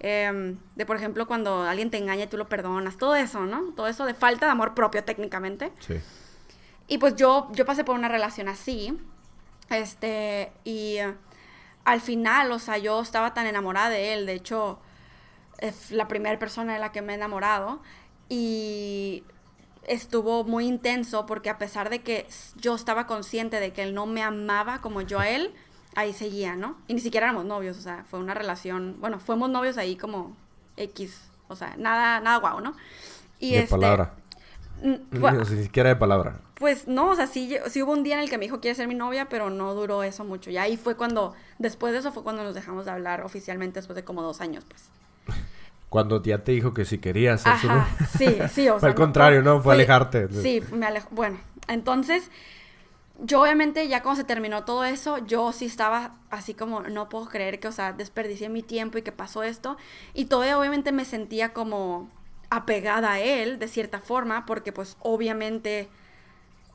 Em, de, por ejemplo, cuando alguien te engaña y tú lo perdonas, todo eso, ¿no? Todo eso de falta de amor propio técnicamente. Sí. Y pues yo, yo pasé por una relación así. Este, y eh, al final, o sea, yo estaba tan enamorada de él. De hecho, es la primera persona de la que me he enamorado. Y estuvo muy intenso porque a pesar de que yo estaba consciente de que él no me amaba como yo a él, ahí seguía, ¿no? Y ni siquiera éramos novios, o sea, fue una relación, bueno, fuimos novios ahí como X, o sea, nada, nada guau, ¿no? Y de este, palabra. mm, bu- [laughs] Ni siquiera de palabra. pues no, o sea, sí, sí hubo un día en el que me dijo quiere ser mi novia, pero no duró eso mucho. Y ahí fue cuando, después de eso fue cuando nos dejamos de hablar oficialmente, después de como dos años, pues. Cuando ya te dijo que si querías eso, ¿no? Ajá, sí, sí, o sea. Fue al contrario, ¿no? Fue alejarte. Sí, me alejó. Bueno, entonces, yo obviamente ya cuando se terminó todo eso, yo sí estaba así como, no puedo creer que, o sea, desperdicié mi tiempo y que pasó esto. Y todavía obviamente me sentía como apegada a él, de cierta forma, porque pues obviamente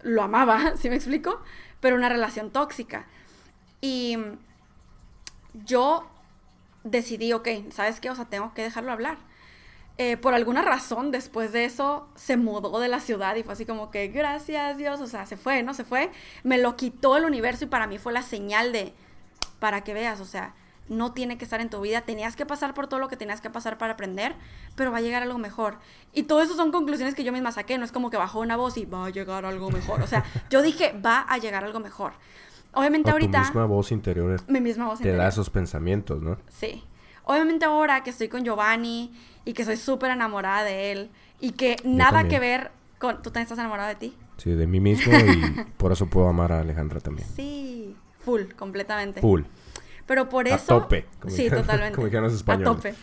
lo amaba, [laughs] ¿sí me explico? Pero una relación tóxica. Y yo decidí, ok, ¿sabes qué? O sea, tengo que dejarlo hablar. Eh, por alguna razón, después de eso, se mudó de la ciudad y fue así como que, gracias Dios, o sea, se fue, ¿no? Se fue, me lo quitó el universo y para mí fue la señal de, para que veas, o sea, no tiene que estar en tu vida, tenías que pasar por todo lo que tenías que pasar para aprender, pero va a llegar algo mejor. Y todo eso son conclusiones que yo misma saqué, no es como que bajó una voz y va a llegar algo mejor, o sea, [laughs] yo dije, va a llegar algo mejor. Obviamente ahorita... Tu misma voz interior. Mi misma voz te da esos pensamientos, ¿no? Sí. Obviamente ahora que estoy con Giovanni y que soy súper enamorada de él y que nada que ver con... ¿Tú también estás enamorada de ti? Sí, de mí mismo y [laughs] por eso puedo amar a Alejandra también. Sí, full, completamente. Full. Pero por eso... A tope. sí, totalmente. Como dijeron los españoles. A tope.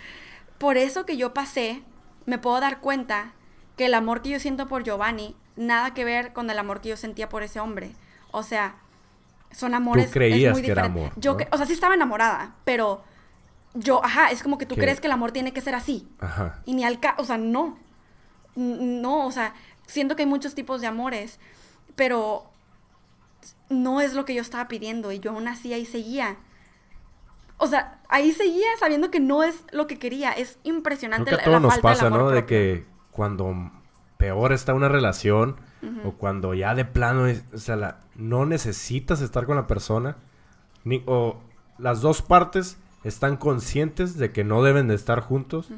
Por eso que yo pasé, me puedo dar cuenta que el amor que yo siento por Giovanni, nada que ver con el amor que yo sentía por ese hombre. O sea, son amores... Tú creías que era amor. Yo, o sea, sí estaba enamorada, pero yo, ajá, es como que tú crees que el amor tiene que ser así. Ajá. Y ni al caso, o sea, no. No, o sea, siento que hay muchos tipos de amores, pero no es lo que yo estaba pidiendo y yo aún así ahí seguía. O sea, ahí seguía sabiendo que no es lo que quería. Es impresionante Creo que a todos nos pasa, ¿no? De que cuando peor está una relación o cuando ya de plano, o sea, no necesitas estar con la persona, ni, o las dos partes están conscientes de que no deben de estar juntos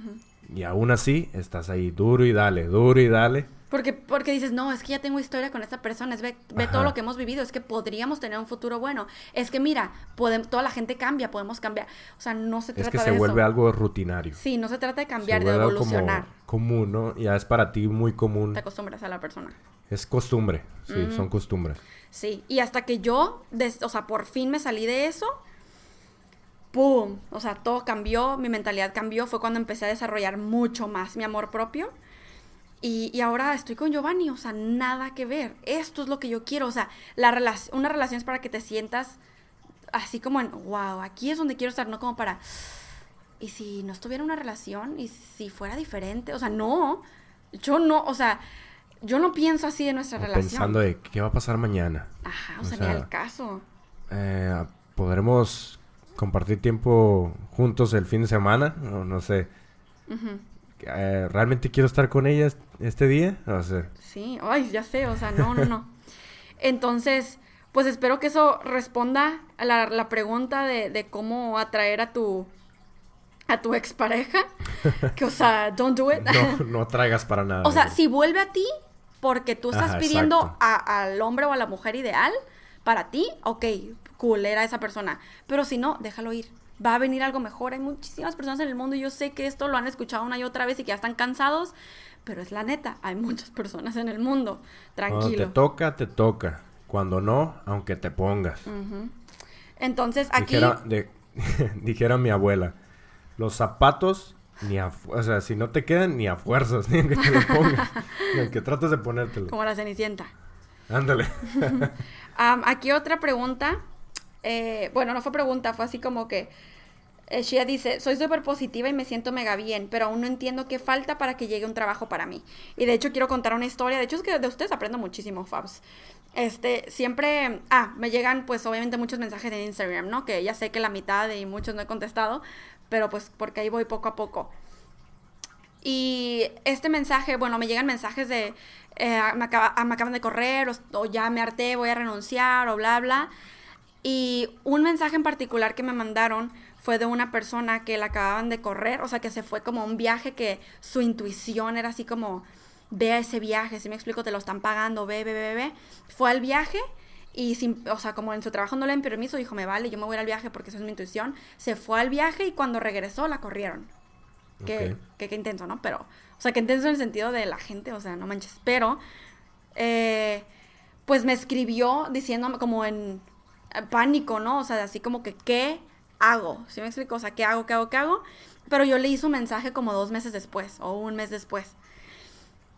y aún así estás ahí duro y dale, duro y dale. Porque, porque dices, no, es que ya tengo historia con esta persona, es ve, ve todo lo que hemos vivido, es que podríamos tener un futuro bueno. Es que mira, toda la gente cambia, podemos cambiar. O sea, no se trata de Es que se vuelve algo rutinario. Sí, no se trata de cambiar, de evolucionar. Como común, ¿no? Ya es para ti muy común. Te acostumbras a la persona. Es costumbre, sí, son costumbres. Sí, y hasta que yo, o sea, por fin me salí de eso, ¡pum! O sea, todo cambió, mi mentalidad cambió, fue cuando empecé a desarrollar mucho más mi amor propio. Y, ahora estoy con Giovanni, o sea, nada que ver. Esto es lo que yo quiero, o sea, la una relación es para que te sientas así como en, wow, aquí es donde quiero estar, no como para, ¿y si no estuviera una relación? ¿Y si fuera diferente? O sea, no, yo no, o sea, yo no pienso así de nuestra relación. Pensando de qué va a pasar mañana. Ajá, o, sea, ni al caso. Eh, podremos compartir tiempo juntos el fin de semana, o no sé. Eh, ¿Realmente quiero estar con ella este día? O sea. Sí, ay, ya sé, o sea, no, no, no. [laughs] Entonces, pues espero que eso responda a la, pregunta de, cómo atraer a tu a tu expareja. que, o sea, [laughs] don't do it. no, [laughs] no atraigas para nada. O sea, si vuelve a ti porque tú estás pidiendo al hombre o a la mujer ideal para ti, ok, cool, era esa persona. Pero si no, déjalo ir. Va a venir algo mejor. Hay muchísimas personas en el mundo y yo sé que esto lo han escuchado una y otra vez y que ya están cansados, pero es la neta. Hay muchas personas en el mundo. Tranquilo. Cuando te toca, te toca. Cuando no, aunque te pongas. Entonces aquí. [laughs] Dijera, mi abuela: los zapatos ni a, o sea, si no te quedan ni a fuerzas, [laughs] ni que te los pongas, ni que trates de ponértelo. Como la cenicienta. Ándale. [laughs] aquí otra pregunta. Eh, bueno, no fue pregunta, fue así como que eh, Shia dice, soy súper positiva y me siento mega bien, pero aún no entiendo qué falta para que llegue un trabajo para mí. Y de hecho quiero contar una historia, de hecho es que de ustedes aprendo muchísimo, Fabs. Este, siempre, ah, me llegan pues obviamente muchos mensajes en Instagram, ¿no? Que ya sé que la mitad y muchos no he contestado, pero pues porque ahí voy poco a poco. Y este mensaje, bueno, me llegan mensajes de, eh, me, acaban de correr, o, ya me harté, voy a renunciar, o bla, bla. Y un mensaje en particular que me mandaron fue de una persona que la acababan de correr, o sea, que se fue como un viaje que su intuición era así como, ve a ese viaje, si me explico, te lo están pagando, ve, ve, ve, ve. Fue al viaje y, sin, o sea, como en su trabajo no le den permiso, dijo, me vale, yo me voy al viaje porque eso es mi intuición. Se fue al viaje y cuando regresó la corrieron. Qué, qué, intenso, ¿no? Pero, o sea, qué intenso en el sentido de la gente, o sea, no manches. Pero, eh, pues me escribió diciéndome como en pánico, ¿no? O sea, así como que, ¿qué hago? ¿Sí me explico? O sea, ¿qué hago, qué hago, qué hago? Pero yo le hice un mensaje como dos meses después o un mes después.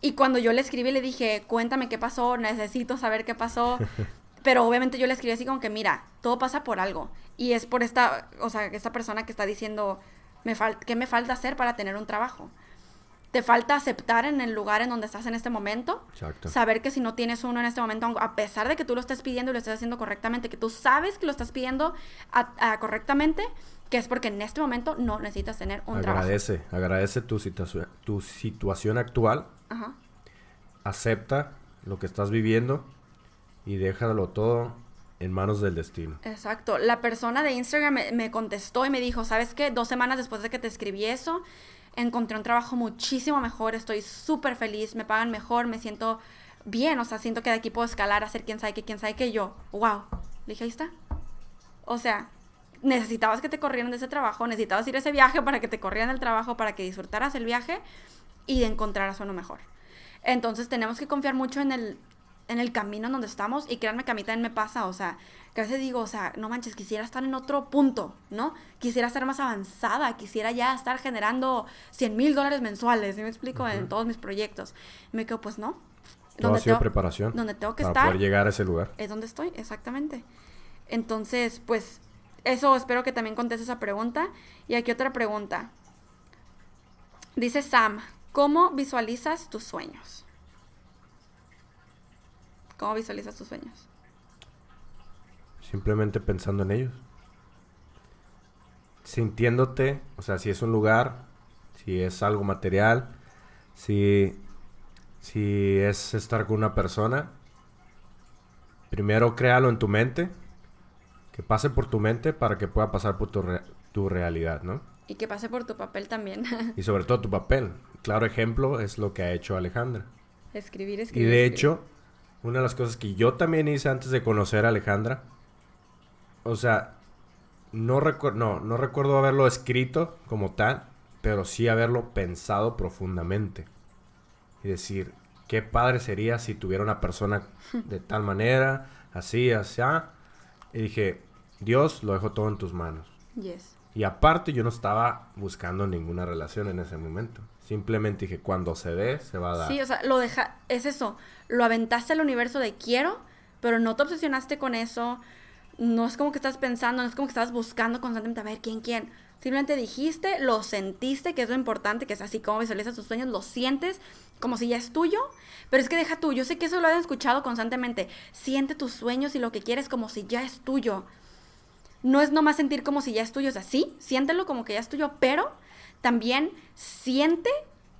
Y cuando yo le escribí, le dije, cuéntame qué pasó, necesito saber qué pasó. [laughs] Pero obviamente yo le escribí así como que, mira, todo pasa por algo. Y es por esta, o sea, esta persona que está diciendo, me fal ¿qué me falta hacer para tener un trabajo? Te falta aceptar en el lugar en donde estás en este momento. Exacto. Saber que si no tienes uno en este momento, a pesar de que tú lo estés pidiendo y lo estés haciendo correctamente, que tú sabes que lo estás pidiendo a- a correctamente, que es porque en este momento no necesitas tener un trabajo. Agradece, agradece tu, situación tu situación actual, Ajá. acepta lo que estás viviendo y déjalo todo en manos del destino. Exacto. La persona de Instagram me, contestó y me dijo, ¿sabes qué? Dos semanas después de que te escribí eso, encontré un trabajo muchísimo mejor, estoy súper feliz, me pagan mejor, me siento bien, o sea, siento que de aquí puedo escalar, hacer quién sabe qué, quién sabe qué, yo, wow. Le dije, ahí está. O sea, necesitabas que te corrieran de ese trabajo, necesitabas ir a ese viaje para que te corrieran del trabajo, para que disfrutaras el viaje y encontraras uno mejor. Entonces tenemos que confiar mucho en el, en el camino en donde estamos y créanme que a mí también me pasa, o sea, que a veces digo, o sea, no manches, quisiera estar en otro punto, ¿no? Quisiera estar más avanzada, quisiera ya estar generando 100 mil dólares mensuales, ¿sí me explico? En todos mis proyectos. Me quedo, pues no. Todo ha sido tengo- preparación donde tengo que para estar poder llegar a ese lugar. es donde estoy, exactamente. Entonces, pues, eso espero que también conteste esa pregunta. Y aquí otra pregunta. Dice Sam, ¿cómo visualizas tus sueños? ¿Cómo visualizas tus sueños? Simplemente pensando en ellos. Sintiéndote, o sea, si es un lugar, si es algo material, si, si es estar con una persona, primero créalo en tu mente, que pase por tu mente para que pueda pasar por tu, re- tu realidad, ¿no? Y que pase por tu papel también. [laughs] Y sobre todo tu papel. Claro ejemplo es lo que ha hecho Alejandra. escribir, Y escribir. de escribir. hecho, una de las cosas que yo también hice antes de conocer a Alejandra, o sea, no, recuer- no, no recuerdo haberlo escrito como tal, pero sí haberlo pensado profundamente. Y decir, qué padre sería si tuviera una persona de [laughs] tal manera, así, así. Y dije, Dios, lo dejo todo en tus manos. Yes. Y aparte yo no estaba buscando ninguna relación en ese momento. Simplemente dije, cuando se dé, se va a dar. Sí, o sea, lo deja, es eso, lo aventaste al universo de quiero, pero no te obsesionaste con eso, no es como que estás pensando, no es como que estás buscando constantemente a ver quién, quién. Simplemente dijiste, lo sentiste, que es lo importante, que es así como visualizas tus sueños, lo sientes como si ya es tuyo, pero es que deja tú, yo sé que eso lo han escuchado constantemente, siente tus sueños y lo que quieres como si ya es tuyo. No es nomás sentir como si ya es tuyo, o sea, sí, siéntelo como que ya es tuyo, pero también siente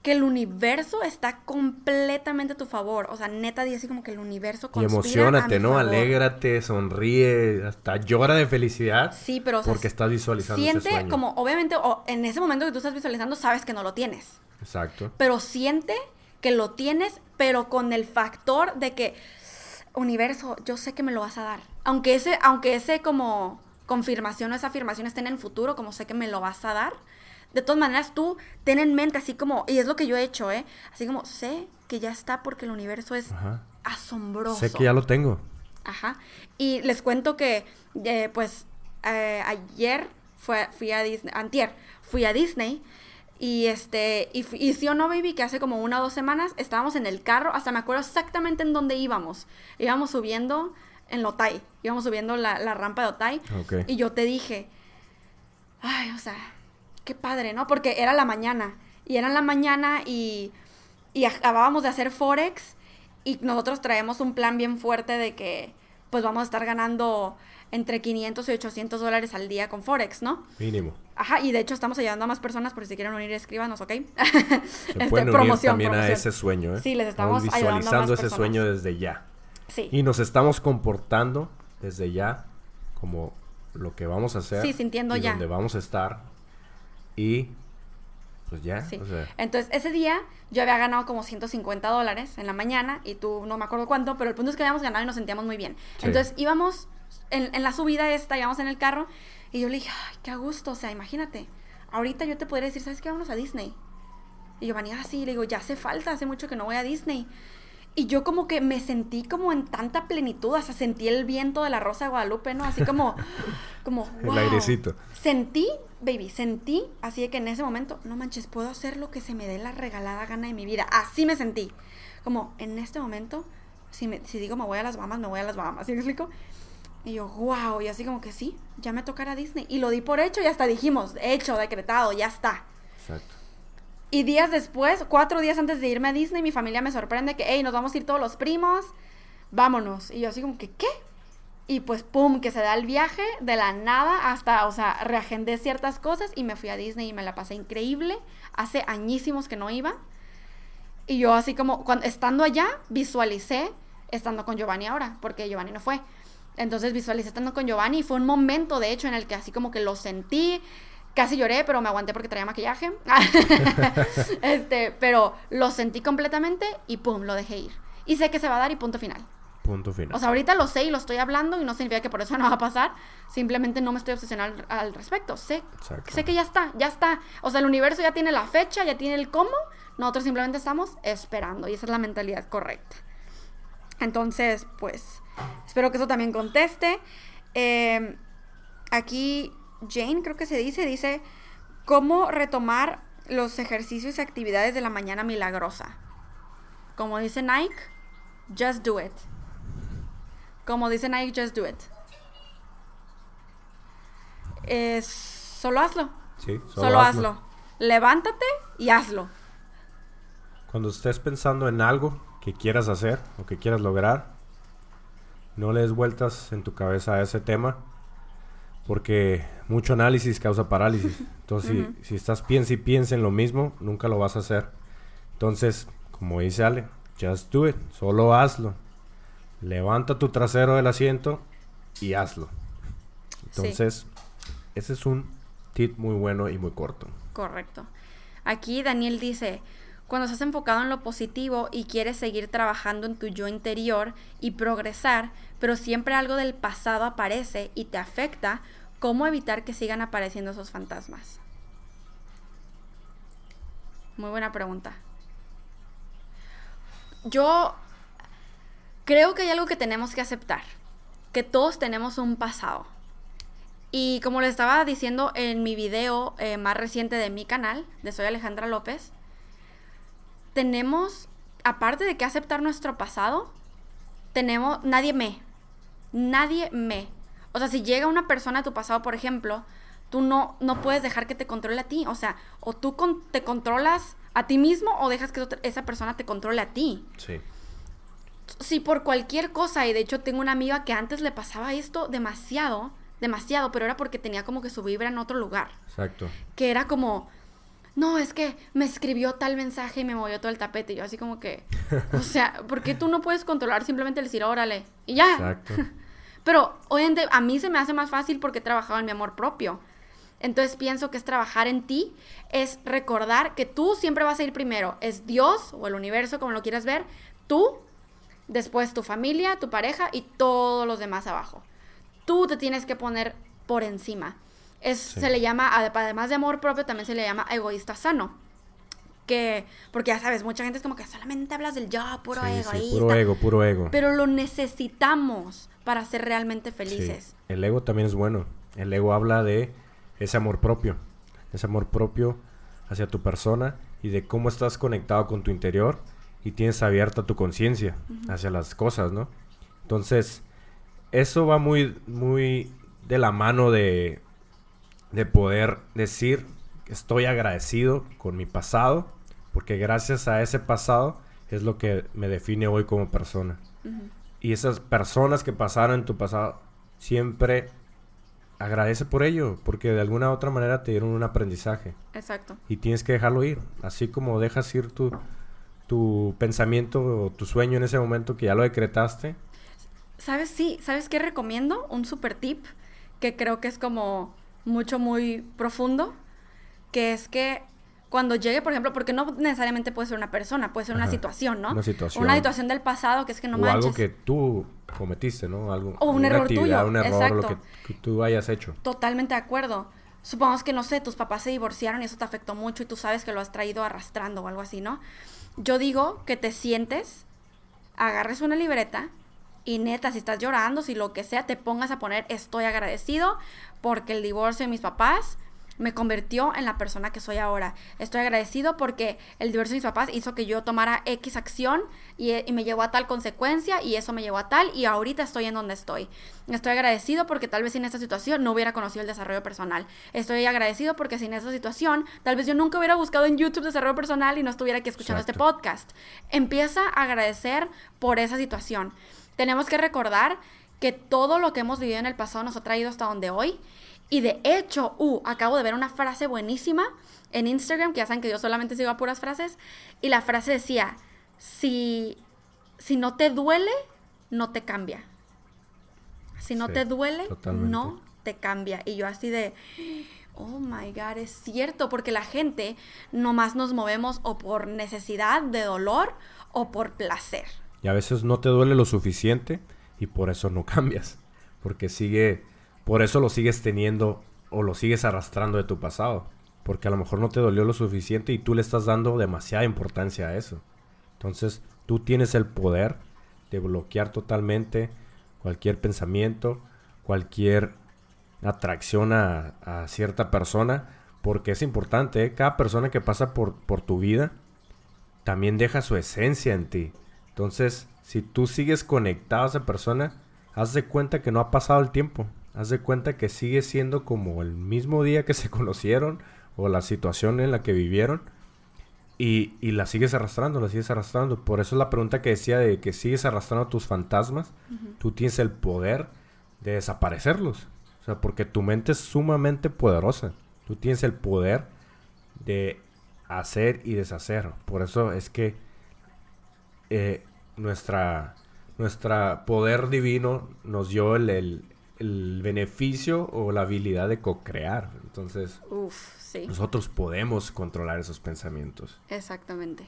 que el universo está completamente a tu favor. O sea, neta, di así como que el universo Y conspira emocionate, a mi ¿no? favor. Alégrate, sonríe, hasta llora de felicidad. Sí, pero o sea, porque estás visualizando ese siente sueño. como, obviamente, o en ese momento que tú estás visualizando, sabes que no lo tienes. Exacto. Pero siente que lo tienes, pero con el factor de que, universo, yo sé que me lo vas a dar. Aunque ese, aunque ese como confirmación o esa afirmación estén en el futuro, como sé que me lo vas a dar, de todas maneras tú ten en mente así como, y es lo que yo he hecho, ¿eh? Así como, sé que ya está porque el universo es Ajá. asombroso. Sé que ya lo tengo. Ajá. Y les cuento que, eh, pues, eh, ayer fue, fui a Disney, antier, fui a Disney. Y este, y, y sí o no, baby, que hace como una o dos semanas estábamos en el carro, hasta me acuerdo exactamente en dónde íbamos. Íbamos subiendo en Lotay, íbamos subiendo la, la rampa de Otay. Ok. Y yo te dije, ay, o sea, qué padre, ¿no? Porque era la mañana. Y era en la mañana y, y acabábamos de hacer Forex. Y nosotros traemos un plan bien fuerte de que, pues vamos a estar ganando entre 500 y 800 dólares al día con Forex, ¿no? Mínimo. Ajá, y de hecho estamos ayudando a más personas por si quieren unir, escríbanos, ¿ok? [laughs] Se Este, pueden unir promoción, también a ese sueño, ¿eh? Sí, les estamos ayudando a más visualizando ese sueño desde ya. Sí. Y nos estamos comportando desde ya como lo que vamos a hacer. Sí, sintiendo y ya. donde vamos a estar. Y pues ya. Sí. o sea, Entonces, ese día yo había ganado como 150 dólares en la mañana y tú no me acuerdo cuánto, pero el punto es que habíamos ganado y nos sentíamos muy bien. Sí. Entonces, íbamos en, en la subida esta, íbamos en el carro y yo le dije, ay, qué gusto, o sea, imagínate, ahorita yo te podría decir, ¿sabes qué? Vámonos a Disney. Y yo venía así, le digo, ya hace falta, hace mucho que no voy a Disney. Y yo como que me sentí como en tanta plenitud, o sea, sentí el viento de la Rosa de Guadalupe, ¿no? Así como, [laughs] como, El wow. airecito. Sentí, baby, sentí, así de que en ese momento, no manches, puedo hacer lo que se me dé la regalada gana de mi vida. Así me sentí. Como, en este momento, Si, me, si digo me voy a las Bahamas, me voy a las Bahamas. ¿Sí me explico? Y yo, wow, y así como que sí, ya me tocará Disney. Y lo di por hecho y hasta dijimos, hecho, decretado, ya está. Exacto. Y días después, cuatro días antes de irme a Disney, mi familia me sorprende que, hey, nos vamos a ir todos los primos, vámonos. Y yo así como que, ¿qué? Y pues, pum, que se da el viaje de la nada hasta, o sea, reagendé ciertas cosas y me fui a Disney y me la pasé increíble. Hace añísimos que no iba. Y yo así como, cuando, estando allá, visualicé estando con Giovanni ahora, porque Giovanni no fue. Entonces visualicé estando con Giovanni y fue un momento, de hecho, en el que así como que lo sentí, casi lloré, pero me aguanté porque traía maquillaje. [laughs] este, pero lo sentí completamente y pum, lo dejé ir. Y sé que se va a dar y punto final. Punto final. O sea, ahorita lo sé y lo estoy hablando y no significa que por eso [laughs] no va a pasar. Simplemente no me estoy obsesionando al, al respecto. Sé, Exacto. sé que ya está, ya está. O sea, el universo ya tiene la fecha, ya tiene el cómo. Nosotros simplemente estamos esperando y esa es la mentalidad correcta. Entonces, pues, espero que eso también conteste. Eh, aquí Jane, creo que se dice, dice, ¿cómo retomar los ejercicios y actividades de la mañana milagrosa? Como dice Nike, just do it. Como dice Nike, just do it. Es, solo hazlo. Sí, Solo, hazlo. Levántate y hazlo. Cuando estés pensando en algo que quieras hacer o que quieras lograr, no le des vueltas en tu cabeza a ese tema, porque mucho análisis causa parálisis. [laughs] Entonces, si- si, estás piensa y piensa en lo mismo, nunca lo vas a hacer. Entonces, como dice Ale, just do it, solo hazlo. Levanta tu trasero del asiento y hazlo. Entonces, ese es un tip muy bueno y muy corto. Correcto. Aquí Daniel dice, cuando estás enfocado en lo positivo y quieres seguir trabajando en tu yo interior y progresar, pero siempre algo del pasado aparece y te afecta, ¿cómo evitar que sigan apareciendo esos fantasmas? Muy buena pregunta. Yo creo que hay algo que tenemos que aceptar, que todos tenemos un pasado. Y como les estaba diciendo en mi video eh, más reciente de mi canal, de Soy Alejandra López, tenemos, aparte de que aceptar nuestro pasado, tenemos, nadie me, nadie me. O sea, si llega una persona a tu pasado, por ejemplo, tú no, no puedes dejar que te controle a ti. O sea, o tú te controlas a ti mismo o dejas que otra- esa persona te controle a ti Sí. Si por cualquier cosa, y de hecho tengo una amiga que antes le pasaba esto demasiado, demasiado, pero era porque tenía como que su vibra en otro lugar, Exacto. que era como, no, es que me escribió tal mensaje y me movió todo el tapete, y yo así como que, [laughs] o sea, ¿por qué tú no puedes controlar simplemente decir, órale, y ya? Exacto. [laughs] Pero obviamente a mí se me hace más fácil porque he trabajado en mi amor propio. Entonces pienso que es trabajar en ti, es recordar que tú siempre vas a ir primero. Es Dios o el universo, como lo quieras ver, tú, después tu familia, tu pareja y todos los demás abajo. Tú te tienes que poner por encima. Es, Sí. Se le llama, ade- además de amor propio, también se le llama egoísta sano. Que, porque ya sabes, mucha gente es como que solamente hablas del yo, puro Sí, sí, egoísta. puro ego, puro ego. Pero lo necesitamos para ser realmente felices. El ego también es bueno. El ego habla de ese amor propio. Ese amor propio hacia tu persona y de cómo estás conectado con tu interior y tienes abierta tu conciencia hacia las cosas, ¿no? Entonces, eso va muy, muy de la mano de, de poder decir estoy agradecido con mi pasado, porque gracias a ese pasado es lo que me define hoy como persona. Y esas personas que pasaron en tu pasado, siempre agradece por ello, porque de alguna u otra manera te dieron un aprendizaje Exacto. y tienes que dejarlo ir. Así como dejas ir tu, tu pensamiento o tu sueño en ese momento que ya lo decretaste. ¿Sabes? Sí, ¿sabes qué recomiendo? Un super tip que creo que es como mucho, muy profundo, que es que cuando llegue, por ejemplo, porque no necesariamente puede ser una persona, puede ser una situación, ¿no? una situación. Una situación del pasado que es que no o manches. algo que tú cometiste, ¿no? Algo, O un error tuyo, Un error, lo que, exacto. que tú hayas hecho. Totalmente de acuerdo. Supongamos que, no sé, tus papás se divorciaron y eso te afectó mucho y tú sabes que lo has traído arrastrando o algo así, ¿no? Yo digo que te sientes, agarres una libreta y neta, si estás llorando, si lo que sea, te pongas a poner estoy agradecido porque el divorcio de mis papás me convirtió en la persona que soy ahora. Estoy agradecido porque el divorcio de mis papás hizo que yo tomara X acción y, y, me llevó a tal consecuencia y eso me llevó a tal y ahorita estoy en donde estoy. Estoy agradecido porque tal vez sin esta situación no hubiera conocido el desarrollo personal. Estoy agradecido porque sin esta situación tal vez yo nunca hubiera buscado en YouTube desarrollo personal y no estuviera aquí escuchando este podcast. Empieza a agradecer por esa situación. Tenemos que recordar que todo lo que hemos vivido en el pasado nos ha traído hasta donde hoy. Y de hecho, uh, acabo de ver una frase buenísima en Instagram, que ya saben que yo solamente sigo a puras frases, y la frase decía, si, si no te duele, no te cambia. Si no Sí, te duele, totalmente. no te cambia. Y yo así de, oh my God, es cierto, porque la gente nomás nos movemos o por necesidad de dolor o por placer. Y a veces no te duele lo suficiente y por eso no [laughs] cambias. Porque sigue, por eso lo sigues teniendo o lo sigues arrastrando de tu pasado. Porque a lo mejor no te dolió lo suficiente y tú le estás dando demasiada importancia a eso. Entonces tú tienes el poder de bloquear totalmente cualquier pensamiento, cualquier atracción a, cierta persona. Porque es importante, ¿eh? cada persona que pasa por, por tu vida también deja su esencia en ti. Entonces, si tú sigues conectado a esa persona, haz de cuenta que no ha pasado el tiempo. Haz de cuenta que sigue siendo como el mismo día que se [laughs] conocieron o la situación en la que vivieron. Y, y la sigues arrastrando, la sigues arrastrando. Por eso es la pregunta que decía de que sigues arrastrando tus fantasmas. Tú tienes el poder de desaparecerlos. O sea, porque tu mente es sumamente poderosa. Tú tienes el poder de hacer y deshacer. Por eso es que eh, nuestra, nuestra poder divino nos dio el, el- el beneficio o la habilidad de co-crear. Entonces, Uf, sí. nosotros podemos controlar esos pensamientos. Exactamente.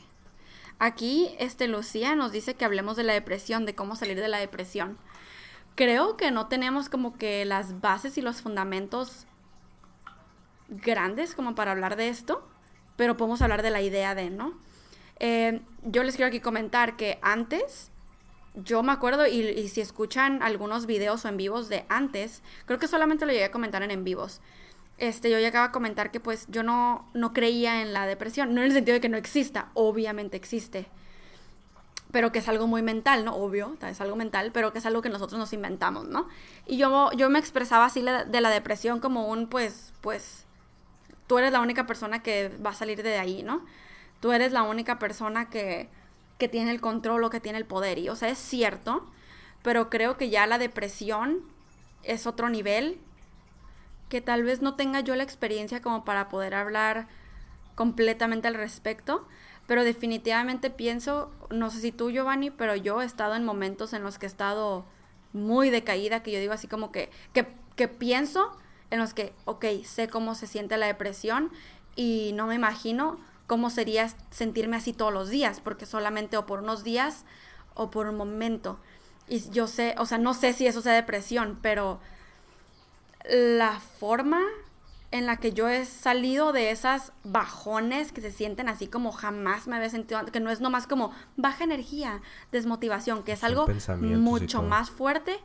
Aquí, este, Lucía nos dice que hablemos de la depresión, de cómo salir de la depresión. Creo que no tenemos como que las bases y los fundamentos grandes como para hablar de esto, pero podemos hablar de la idea de, ¿no? Eh, yo les quiero aquí comentar que antes, yo me acuerdo, y, y si escuchan algunos videos o en vivos de antes, creo que solamente lo llegué a comentar en en vivos. Este, yo llegaba a comentar que pues yo no, no creía en la depresión, no en el sentido de que no exista, obviamente existe, pero que es algo muy mental, ¿no? Obvio, es algo mental, pero que es algo que nosotros nos inventamos, ¿no? Y yo, yo me expresaba así de la depresión como un, pues, pues, tú eres la única persona que va a salir de ahí, ¿no? Tú eres la única persona que, que tiene el control o que tiene el poder. Y, o sea, es cierto, pero creo que ya la depresión es otro nivel que tal vez no tenga yo la experiencia como para poder hablar completamente al respecto, pero definitivamente pienso, no sé si tú Giovanni, pero yo he estado en momentos en los que he estado muy decaída, que yo digo así como que, que, que pienso en los que, ok, sé cómo se siente la depresión y no me imagino cómo sería sentirme así todos los días, porque solamente o por unos días o por un momento. Y yo sé, o sea, no sé si eso sea depresión, pero la forma en la que yo he salido de esas bajones que se sienten así como jamás me había sentido antes, que no es nomás como baja energía, desmotivación, que es algo mucho más fuerte.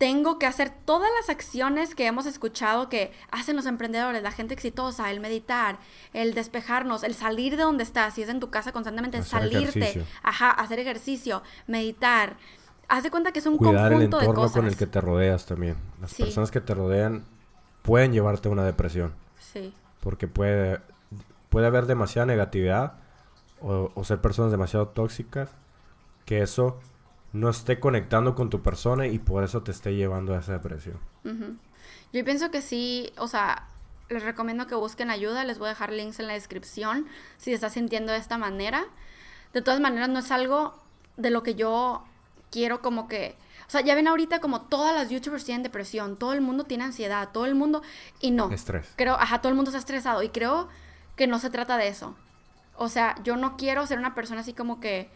Tengo que hacer todas las acciones que hemos escuchado que hacen los emprendedores, la gente exitosa, el meditar, el despejarnos, el salir de donde estás, si es en tu casa constantemente, Hacer salirte, ejercicio. ajá, hacer ejercicio, meditar. Haz de cuenta que es un Cuidar el conjunto de entorno cosas. con el que te rodeas también. Las Sí. personas que te rodean pueden llevarte a una depresión. Sí. Porque puede, puede haber demasiada negatividad o, o ser personas demasiado tóxicas que eso no esté conectando con tu persona y por eso te esté llevando a esa depresión. Yo pienso que sí, o sea, les recomiendo que busquen ayuda, les voy a dejar links en la descripción si se está sintiendo de esta manera. De todas maneras, no es algo de lo que yo quiero como que... O sea, ya ven ahorita como todas las youtubers tienen depresión, todo el mundo tiene ansiedad, todo el mundo... Y no. Estrés. Creo, ajá, todo el mundo está estresado y creo que no se trata de eso. O sea, yo no quiero ser una persona así como que...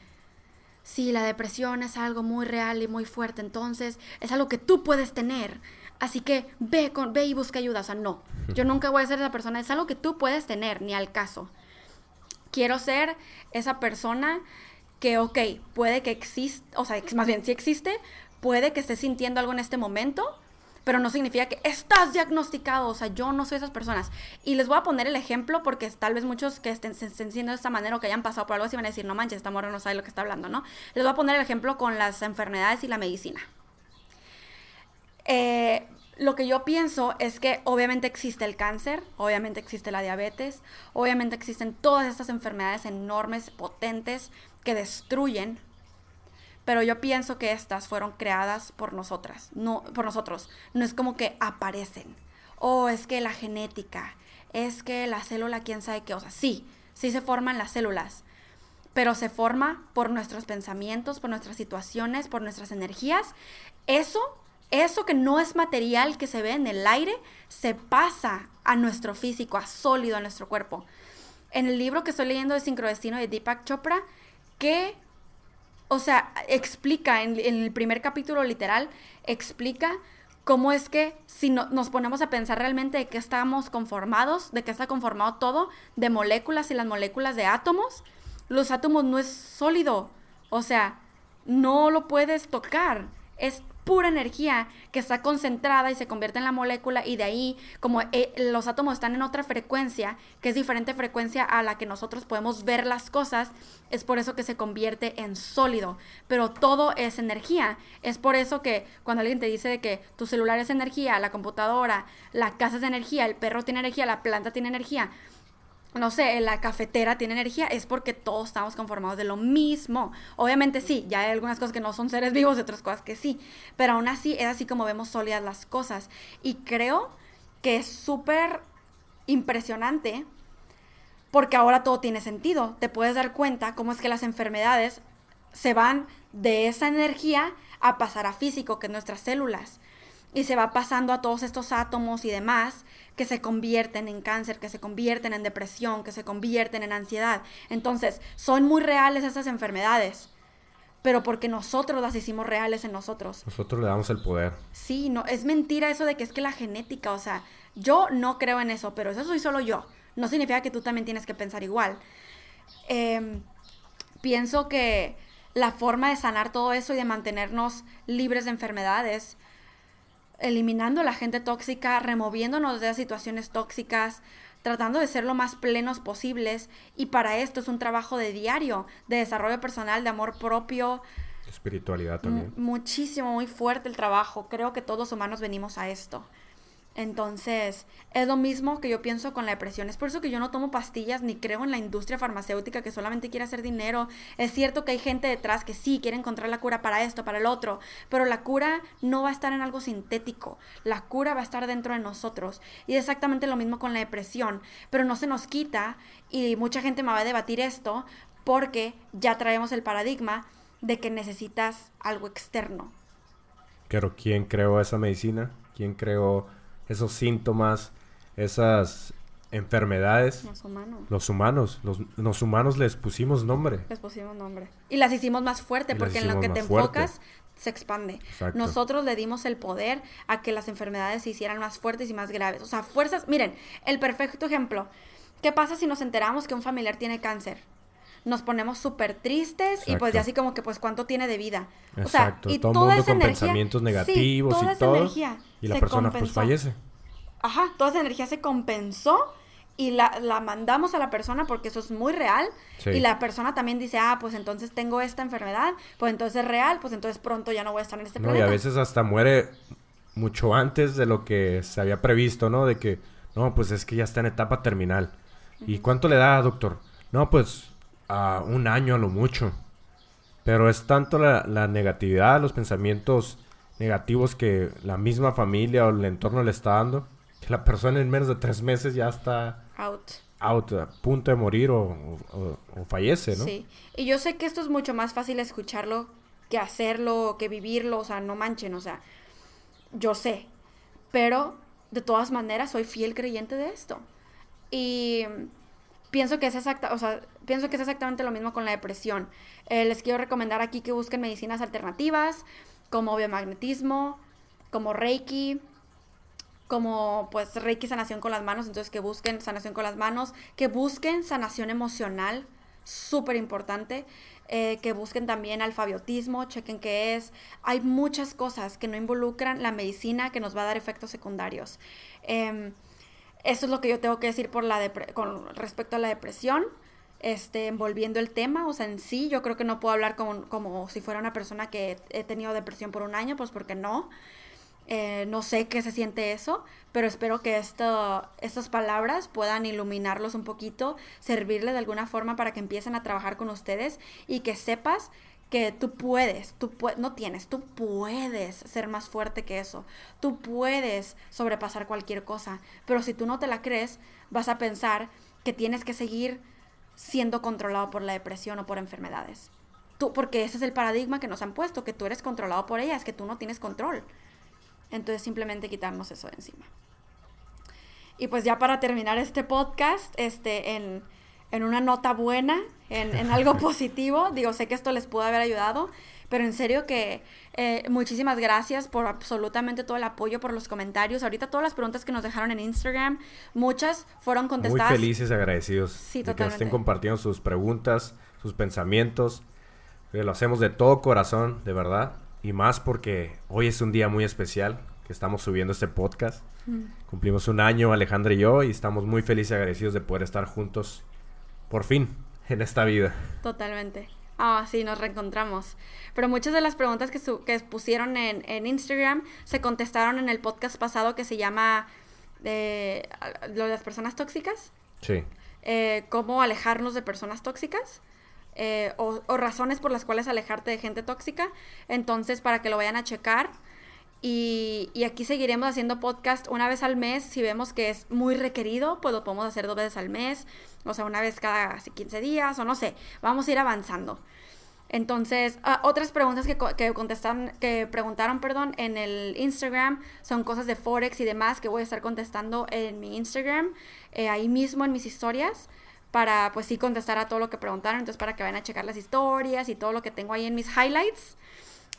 Sí, la depresión es algo muy real y muy fuerte, entonces es algo que tú puedes tener. Así que ve, con, ve y busca ayuda. O sea, no. [laughs] Yo nunca voy a ser esa persona. Es algo que tú puedes tener, ni al caso. Quiero ser esa persona que, ok, puede que existe, o sea, más bien, si existe, puede que esté sintiendo algo en este momento, pero no significa que estás diagnosticado, o sea, yo no soy esas personas. Y les voy a poner el ejemplo porque tal vez muchos que estén, se siendo de esta manera o que hayan pasado por algo así van a decir, no manches, esta morra no sabe lo que está hablando, ¿no? Les voy a poner el ejemplo con las enfermedades y la medicina. Eh, lo que yo pienso es que obviamente existe el cáncer, obviamente existe la diabetes, obviamente existen todas estas enfermedades enormes, potentes, que destruyen, pero yo pienso que estas fueron creadas por nosotras, no por nosotros. No es como que aparecen. O es que la genética, es que la célula, quién sabe qué, o sea, sí, sí se forman las células, pero se forma por nuestros pensamientos, por nuestras situaciones, por nuestras energías. Eso eso que no es material que se ve en el aire, se pasa a nuestro físico, a sólido a nuestro cuerpo. En el libro que estoy leyendo de Sincrodestino de Deepak Chopra, que, o sea, explica en, el primer capítulo literal, explica cómo es que si nos ponemos a pensar realmente de qué estamos conformados, de qué está conformado todo, de moléculas y las moléculas de átomos, los átomos no es sólido, o sea, no lo puedes tocar, es pura energía que está concentrada y se convierte en la molécula y de ahí como eh, los átomos están en otra frecuencia, que es diferente frecuencia a la que nosotros podemos ver las cosas, es por eso que se convierte en sólido, pero todo es energía. Es por eso que cuando alguien te dice de que tu celular es energía, la computadora, la casa es energía, el perro tiene energía, la planta tiene energía, no sé, la cafetera tiene energía, es porque todos estamos conformados de lo mismo. Obviamente sí, ya hay algunas cosas que no son seres vivos otras cosas que sí, pero aún así es así como vemos sólidas las cosas. Y creo que es súper impresionante porque ahora todo tiene sentido. Te puedes dar cuenta cómo es que las enfermedades se van de esa energía a pasar a físico, que es nuestras células y se va pasando a todos estos átomos y demás que se convierten en cáncer, que se convierten en depresión, que se convierten en ansiedad. Entonces, son muy reales esas enfermedades, pero porque nosotros las hicimos reales en nosotros. Nosotros le damos el poder. Sí, no, es mentira eso de que es que la genética, o sea, yo no creo en eso, pero eso soy solo yo. No significa que tú también tienes que pensar igual. Em, pienso que la forma de sanar todo eso y de mantenernos libres de enfermedades eliminando a la gente tóxica, removiéndonos de las situaciones tóxicas, tratando de ser lo más plenos posibles. Y para esto es un trabajo de diario, de desarrollo personal, de amor propio. Espiritualidad también. muchísimo, muy fuerte el trabajo. Creo que todos los humanos venimos a esto. Entonces, es lo mismo que yo pienso con la depresión. Es por eso que yo no tomo pastillas ni creo en la industria farmacéutica que solamente quiere hacer dinero. Es cierto que hay gente detrás que sí quiere encontrar la cura para esto, para el otro, pero la cura no va a estar en algo sintético. La cura va a estar dentro de nosotros. Y es exactamente lo mismo con la depresión, pero no se nos quita y mucha gente me va a debatir esto porque ya traemos el paradigma de que necesitas algo externo. Pero ¿quién creó esa medicina? ¿Quién creó esos síntomas, esas enfermedades. Los humanos. Los humanos. Los, humanos les pusimos nombre. Les pusimos nombre. Y las hicimos más fuerte porque en lo que te enfocas se expande. Nosotros le dimos el poder a que las enfermedades se hicieran más fuertes y más graves. O sea, fuerzas. Miren, el perfecto ejemplo. ¿Qué pasa si nos enteramos que un familiar tiene cáncer? Nos ponemos súper tristes y pues ya así como que pues cuánto tiene de vida. O sea, y toda esa energía, pensamientos negativos y todo. Energía y la persona pues fallece. Ajá, toda esa energía se compensó y la, la mandamos a la persona porque eso es muy real. Y la persona también dice, ah, pues entonces tengo esta enfermedad, pues entonces es real, pues entonces pronto ya no voy a estar en este no, Y a veces hasta muere mucho antes de lo que se había previsto, ¿no? De que, no, pues es que ya está en etapa terminal. ¿Y cuánto le da, doctor? No, pues a un año a lo mucho. Pero es tanto la, la negatividad, los pensamientos negativos que la misma familia o el entorno le está dando, que la persona en menos de tres meses ya está out, out a punto de morir o, fallece, ¿no? Sí, y yo sé que esto es mucho más fácil escucharlo que hacerlo, que vivirlo, o sea, no manchen, o sea, yo sé, pero de todas maneras soy fiel creyente de esto. Y pienso que es exacta, o sea, pienso que es exactamente lo mismo con la depresión. Eh, les quiero recomendar aquí que busquen medicinas alternativas como biomagnetismo, como Reiki, como pues Reiki sanación con las manos, entonces que busquen sanación con las manos, que busquen sanación emocional, súper importante. Eh, que busquen también alfabiotismo, chequen qué es. Hay muchas cosas que no involucran la medicina que nos va a dar efectos secundarios. Em, eso es lo que yo tengo que decir con respecto a la depresión. Este, envolviendo el tema, o sea, en sí, yo creo que no puedo hablar como, como si fuera una persona que he tenido depresión por un año, pues porque no. Eh, no sé qué se siente eso, pero espero que esto, estas palabras puedan iluminarlos un poquito, servirle de alguna forma para que empiecen a trabajar con ustedes y que sepas que tú puedes, tú no tienes, tú puedes ser más fuerte que eso, tú puedes sobrepasar cualquier cosa, pero si tú no te la crees, vas a pensar que tienes que seguir siendo controlado por la depresión o por enfermedades. Tú, porque ese es el paradigma que nos han puesto, que tú eres controlado por ellas, que tú no tienes control. Entonces simplemente quitarnos eso de encima. Y pues ya para terminar este podcast, este, en, una nota buena, en, [laughs] algo positivo, digo, sé que esto les pudo haber ayudado, pero en serio que eh, muchísimas gracias por absolutamente todo el apoyo, por los comentarios. Ahorita todas las preguntas que nos dejaron en Instagram, muchas fueron contestadas. Muy felices y agradecidos sí, de que nos estén compartiendo sus preguntas, sus pensamientos. lo hacemos de todo corazón, de verdad. Y más porque hoy es un día muy especial que estamos subiendo este podcast. Mm. Cumplimos un año Alejandra y yo y estamos muy felices y agradecidos de poder estar juntos por fin en esta vida. Totalmente. Ah, sí, nos reencontramos. Pero muchas de las preguntas que, que pusieron en, en, Instagram se contestaron en el podcast pasado que se llama eh, lo de las personas tóxicas. Sí. Eh, cómo alejarnos de personas tóxicas. Eh, o, razones por las cuales alejarte de gente tóxica. Entonces, para que lo vayan a checar. Y, aquí seguiremos haciendo podcast una vez al mes. Si vemos que es muy requerido, pues lo podemos hacer dos veces al mes. O sea, una vez cada 15 días, o no sé. Vamos a ir avanzando. Entonces, ah, otras preguntas que, que, contestaron, que preguntaron, perdón, en el Instagram son cosas de Forex y demás que voy a estar contestando en mi Instagram, eh, ahí mismo en mis historias para pues sí contestar a todo lo que preguntaron, entonces para que vayan a checar las historias y todo lo que tengo ahí en mis highlights.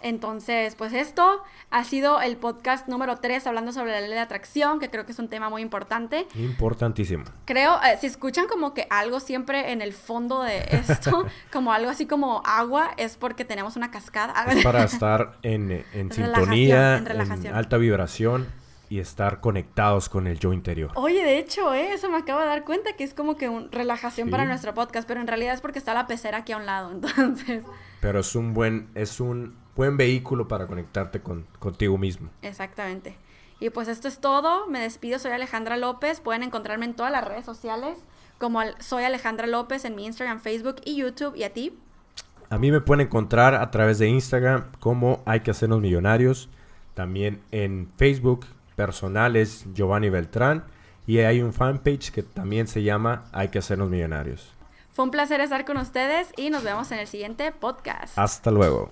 Entonces, pues esto ha sido el podcast número 3 hablando sobre la ley de atracción, que creo que es un tema muy importante. Importantísimo. Creo, eh, si escuchan como que algo siempre en el fondo de esto, [laughs] como algo así como agua, es porque tenemos una cascada. Es para estar en, en sintonía, en alta vibración y estar conectados con el yo interior. Oye, de hecho, ¿eh? eso me acabo de dar cuenta que es como que una relajación para nuestro podcast, pero en realidad es porque está la pecera aquí a un lado, [laughs] entonces. Pero es un buen, es un buen vehículo para conectarte con, contigo mismo. Exactamente. Y pues esto es todo. Me despido, soy Alejandra López. Pueden encontrarme en todas las redes sociales como soy Alejandra López en mi Instagram, Facebook y YouTube. ¿Y a ti? A mí me pueden encontrar a través de Instagram como Hay que hacernos millonarios. También en Facebook personales Giovanni Beltrán y hay un fanpage que también se llama Hay que hacernos millonarios. Fue un placer estar con ustedes y nos vemos en el siguiente podcast. Hasta luego.